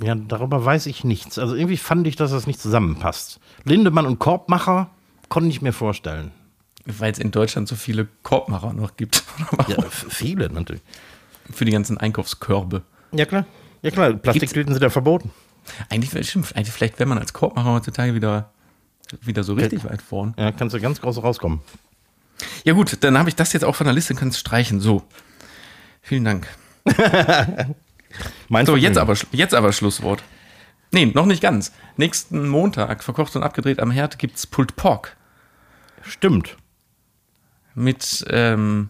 Ja, darüber weiß ich nichts. Also irgendwie fand ich, dass das nicht zusammenpasst. Lindemann und Korbmacher konnte ich mir vorstellen.
Weil es in Deutschland so viele Korbmacher noch gibt. *laughs*
Ja, viele natürlich.
Für die ganzen Einkaufskörbe.
Ja, klar. Ja, klar. Plastiktüten sind ja verboten.
Eigentlich, stimmt, eigentlich vielleicht wäre man als Korbmacher heutzutage wieder, wieder so richtig weit vorn.
Ja, kannst du ganz groß rauskommen.
Ja gut, dann habe ich das jetzt auch von der Liste, kannst streichen. So, vielen Dank. *laughs*
Mein
So, jetzt aber, jetzt aber Schlusswort. Nee, noch nicht ganz. Nächsten Montag, verkocht und abgedreht am Herd, gibt's Pulled Pork
Stimmt.
mit, ähm,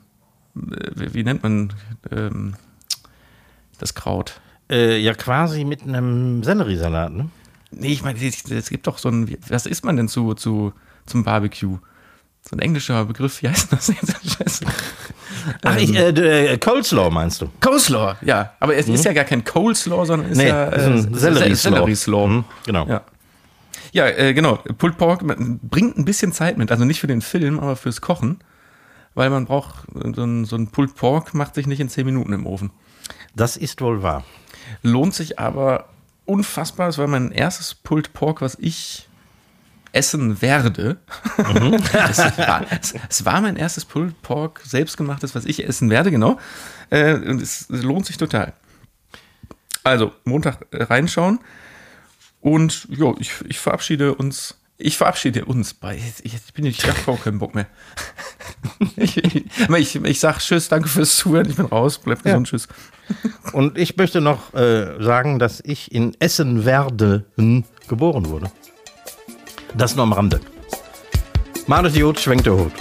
wie, wie nennt man ähm, das Kraut?
Äh, ja, quasi mit einem Selleriesalat, ne?
Nee, ich meine, es gibt doch so ein, was isst man denn zu, zu, zum Barbecue? So ein englischer Begriff, wie heißt das jetzt? *laughs*
Ach, ich, äh, d- äh, Coleslaw meinst du?
Coleslaw, ja. Aber es ist ja gar kein Coleslaw, sondern ist
Nee,
ja
ist ein
äh,
Sellerieslaw.
Sellerieslaw.
Mhm, genau.
Ja. Ja, äh, genau. Pulled Pork bringt ein bisschen Zeit mit. Also nicht für den Film, aber fürs Kochen. Weil man braucht, so ein, so ein Pulled Pork macht sich nicht in 10 Minuten im Ofen.
Das ist wohl wahr.
Lohnt sich aber unfassbar. Es war mein erstes Pulled Pork, was ich essen werde. *laughs* es, war, es, es war mein erstes Pulled Pork, selbstgemachtes, was ich essen werde, genau. Äh, und es, es lohnt sich total. Also, Montag äh, reinschauen. Und ja, ich, ich verabschiede uns. Ich verabschiede uns bei. Ich, ich bin nicht, ich habe keinen Bock mehr. *laughs* ich, ich, ich, ich sag Tschüss, danke fürs Zuhören. Ich bin raus. Bleibt gesund. Tschüss.
Und ich möchte noch äh, sagen, dass ich in Essen-Werden geboren wurde. Das nur am Rande. Malet Jod schwenkt der Hut.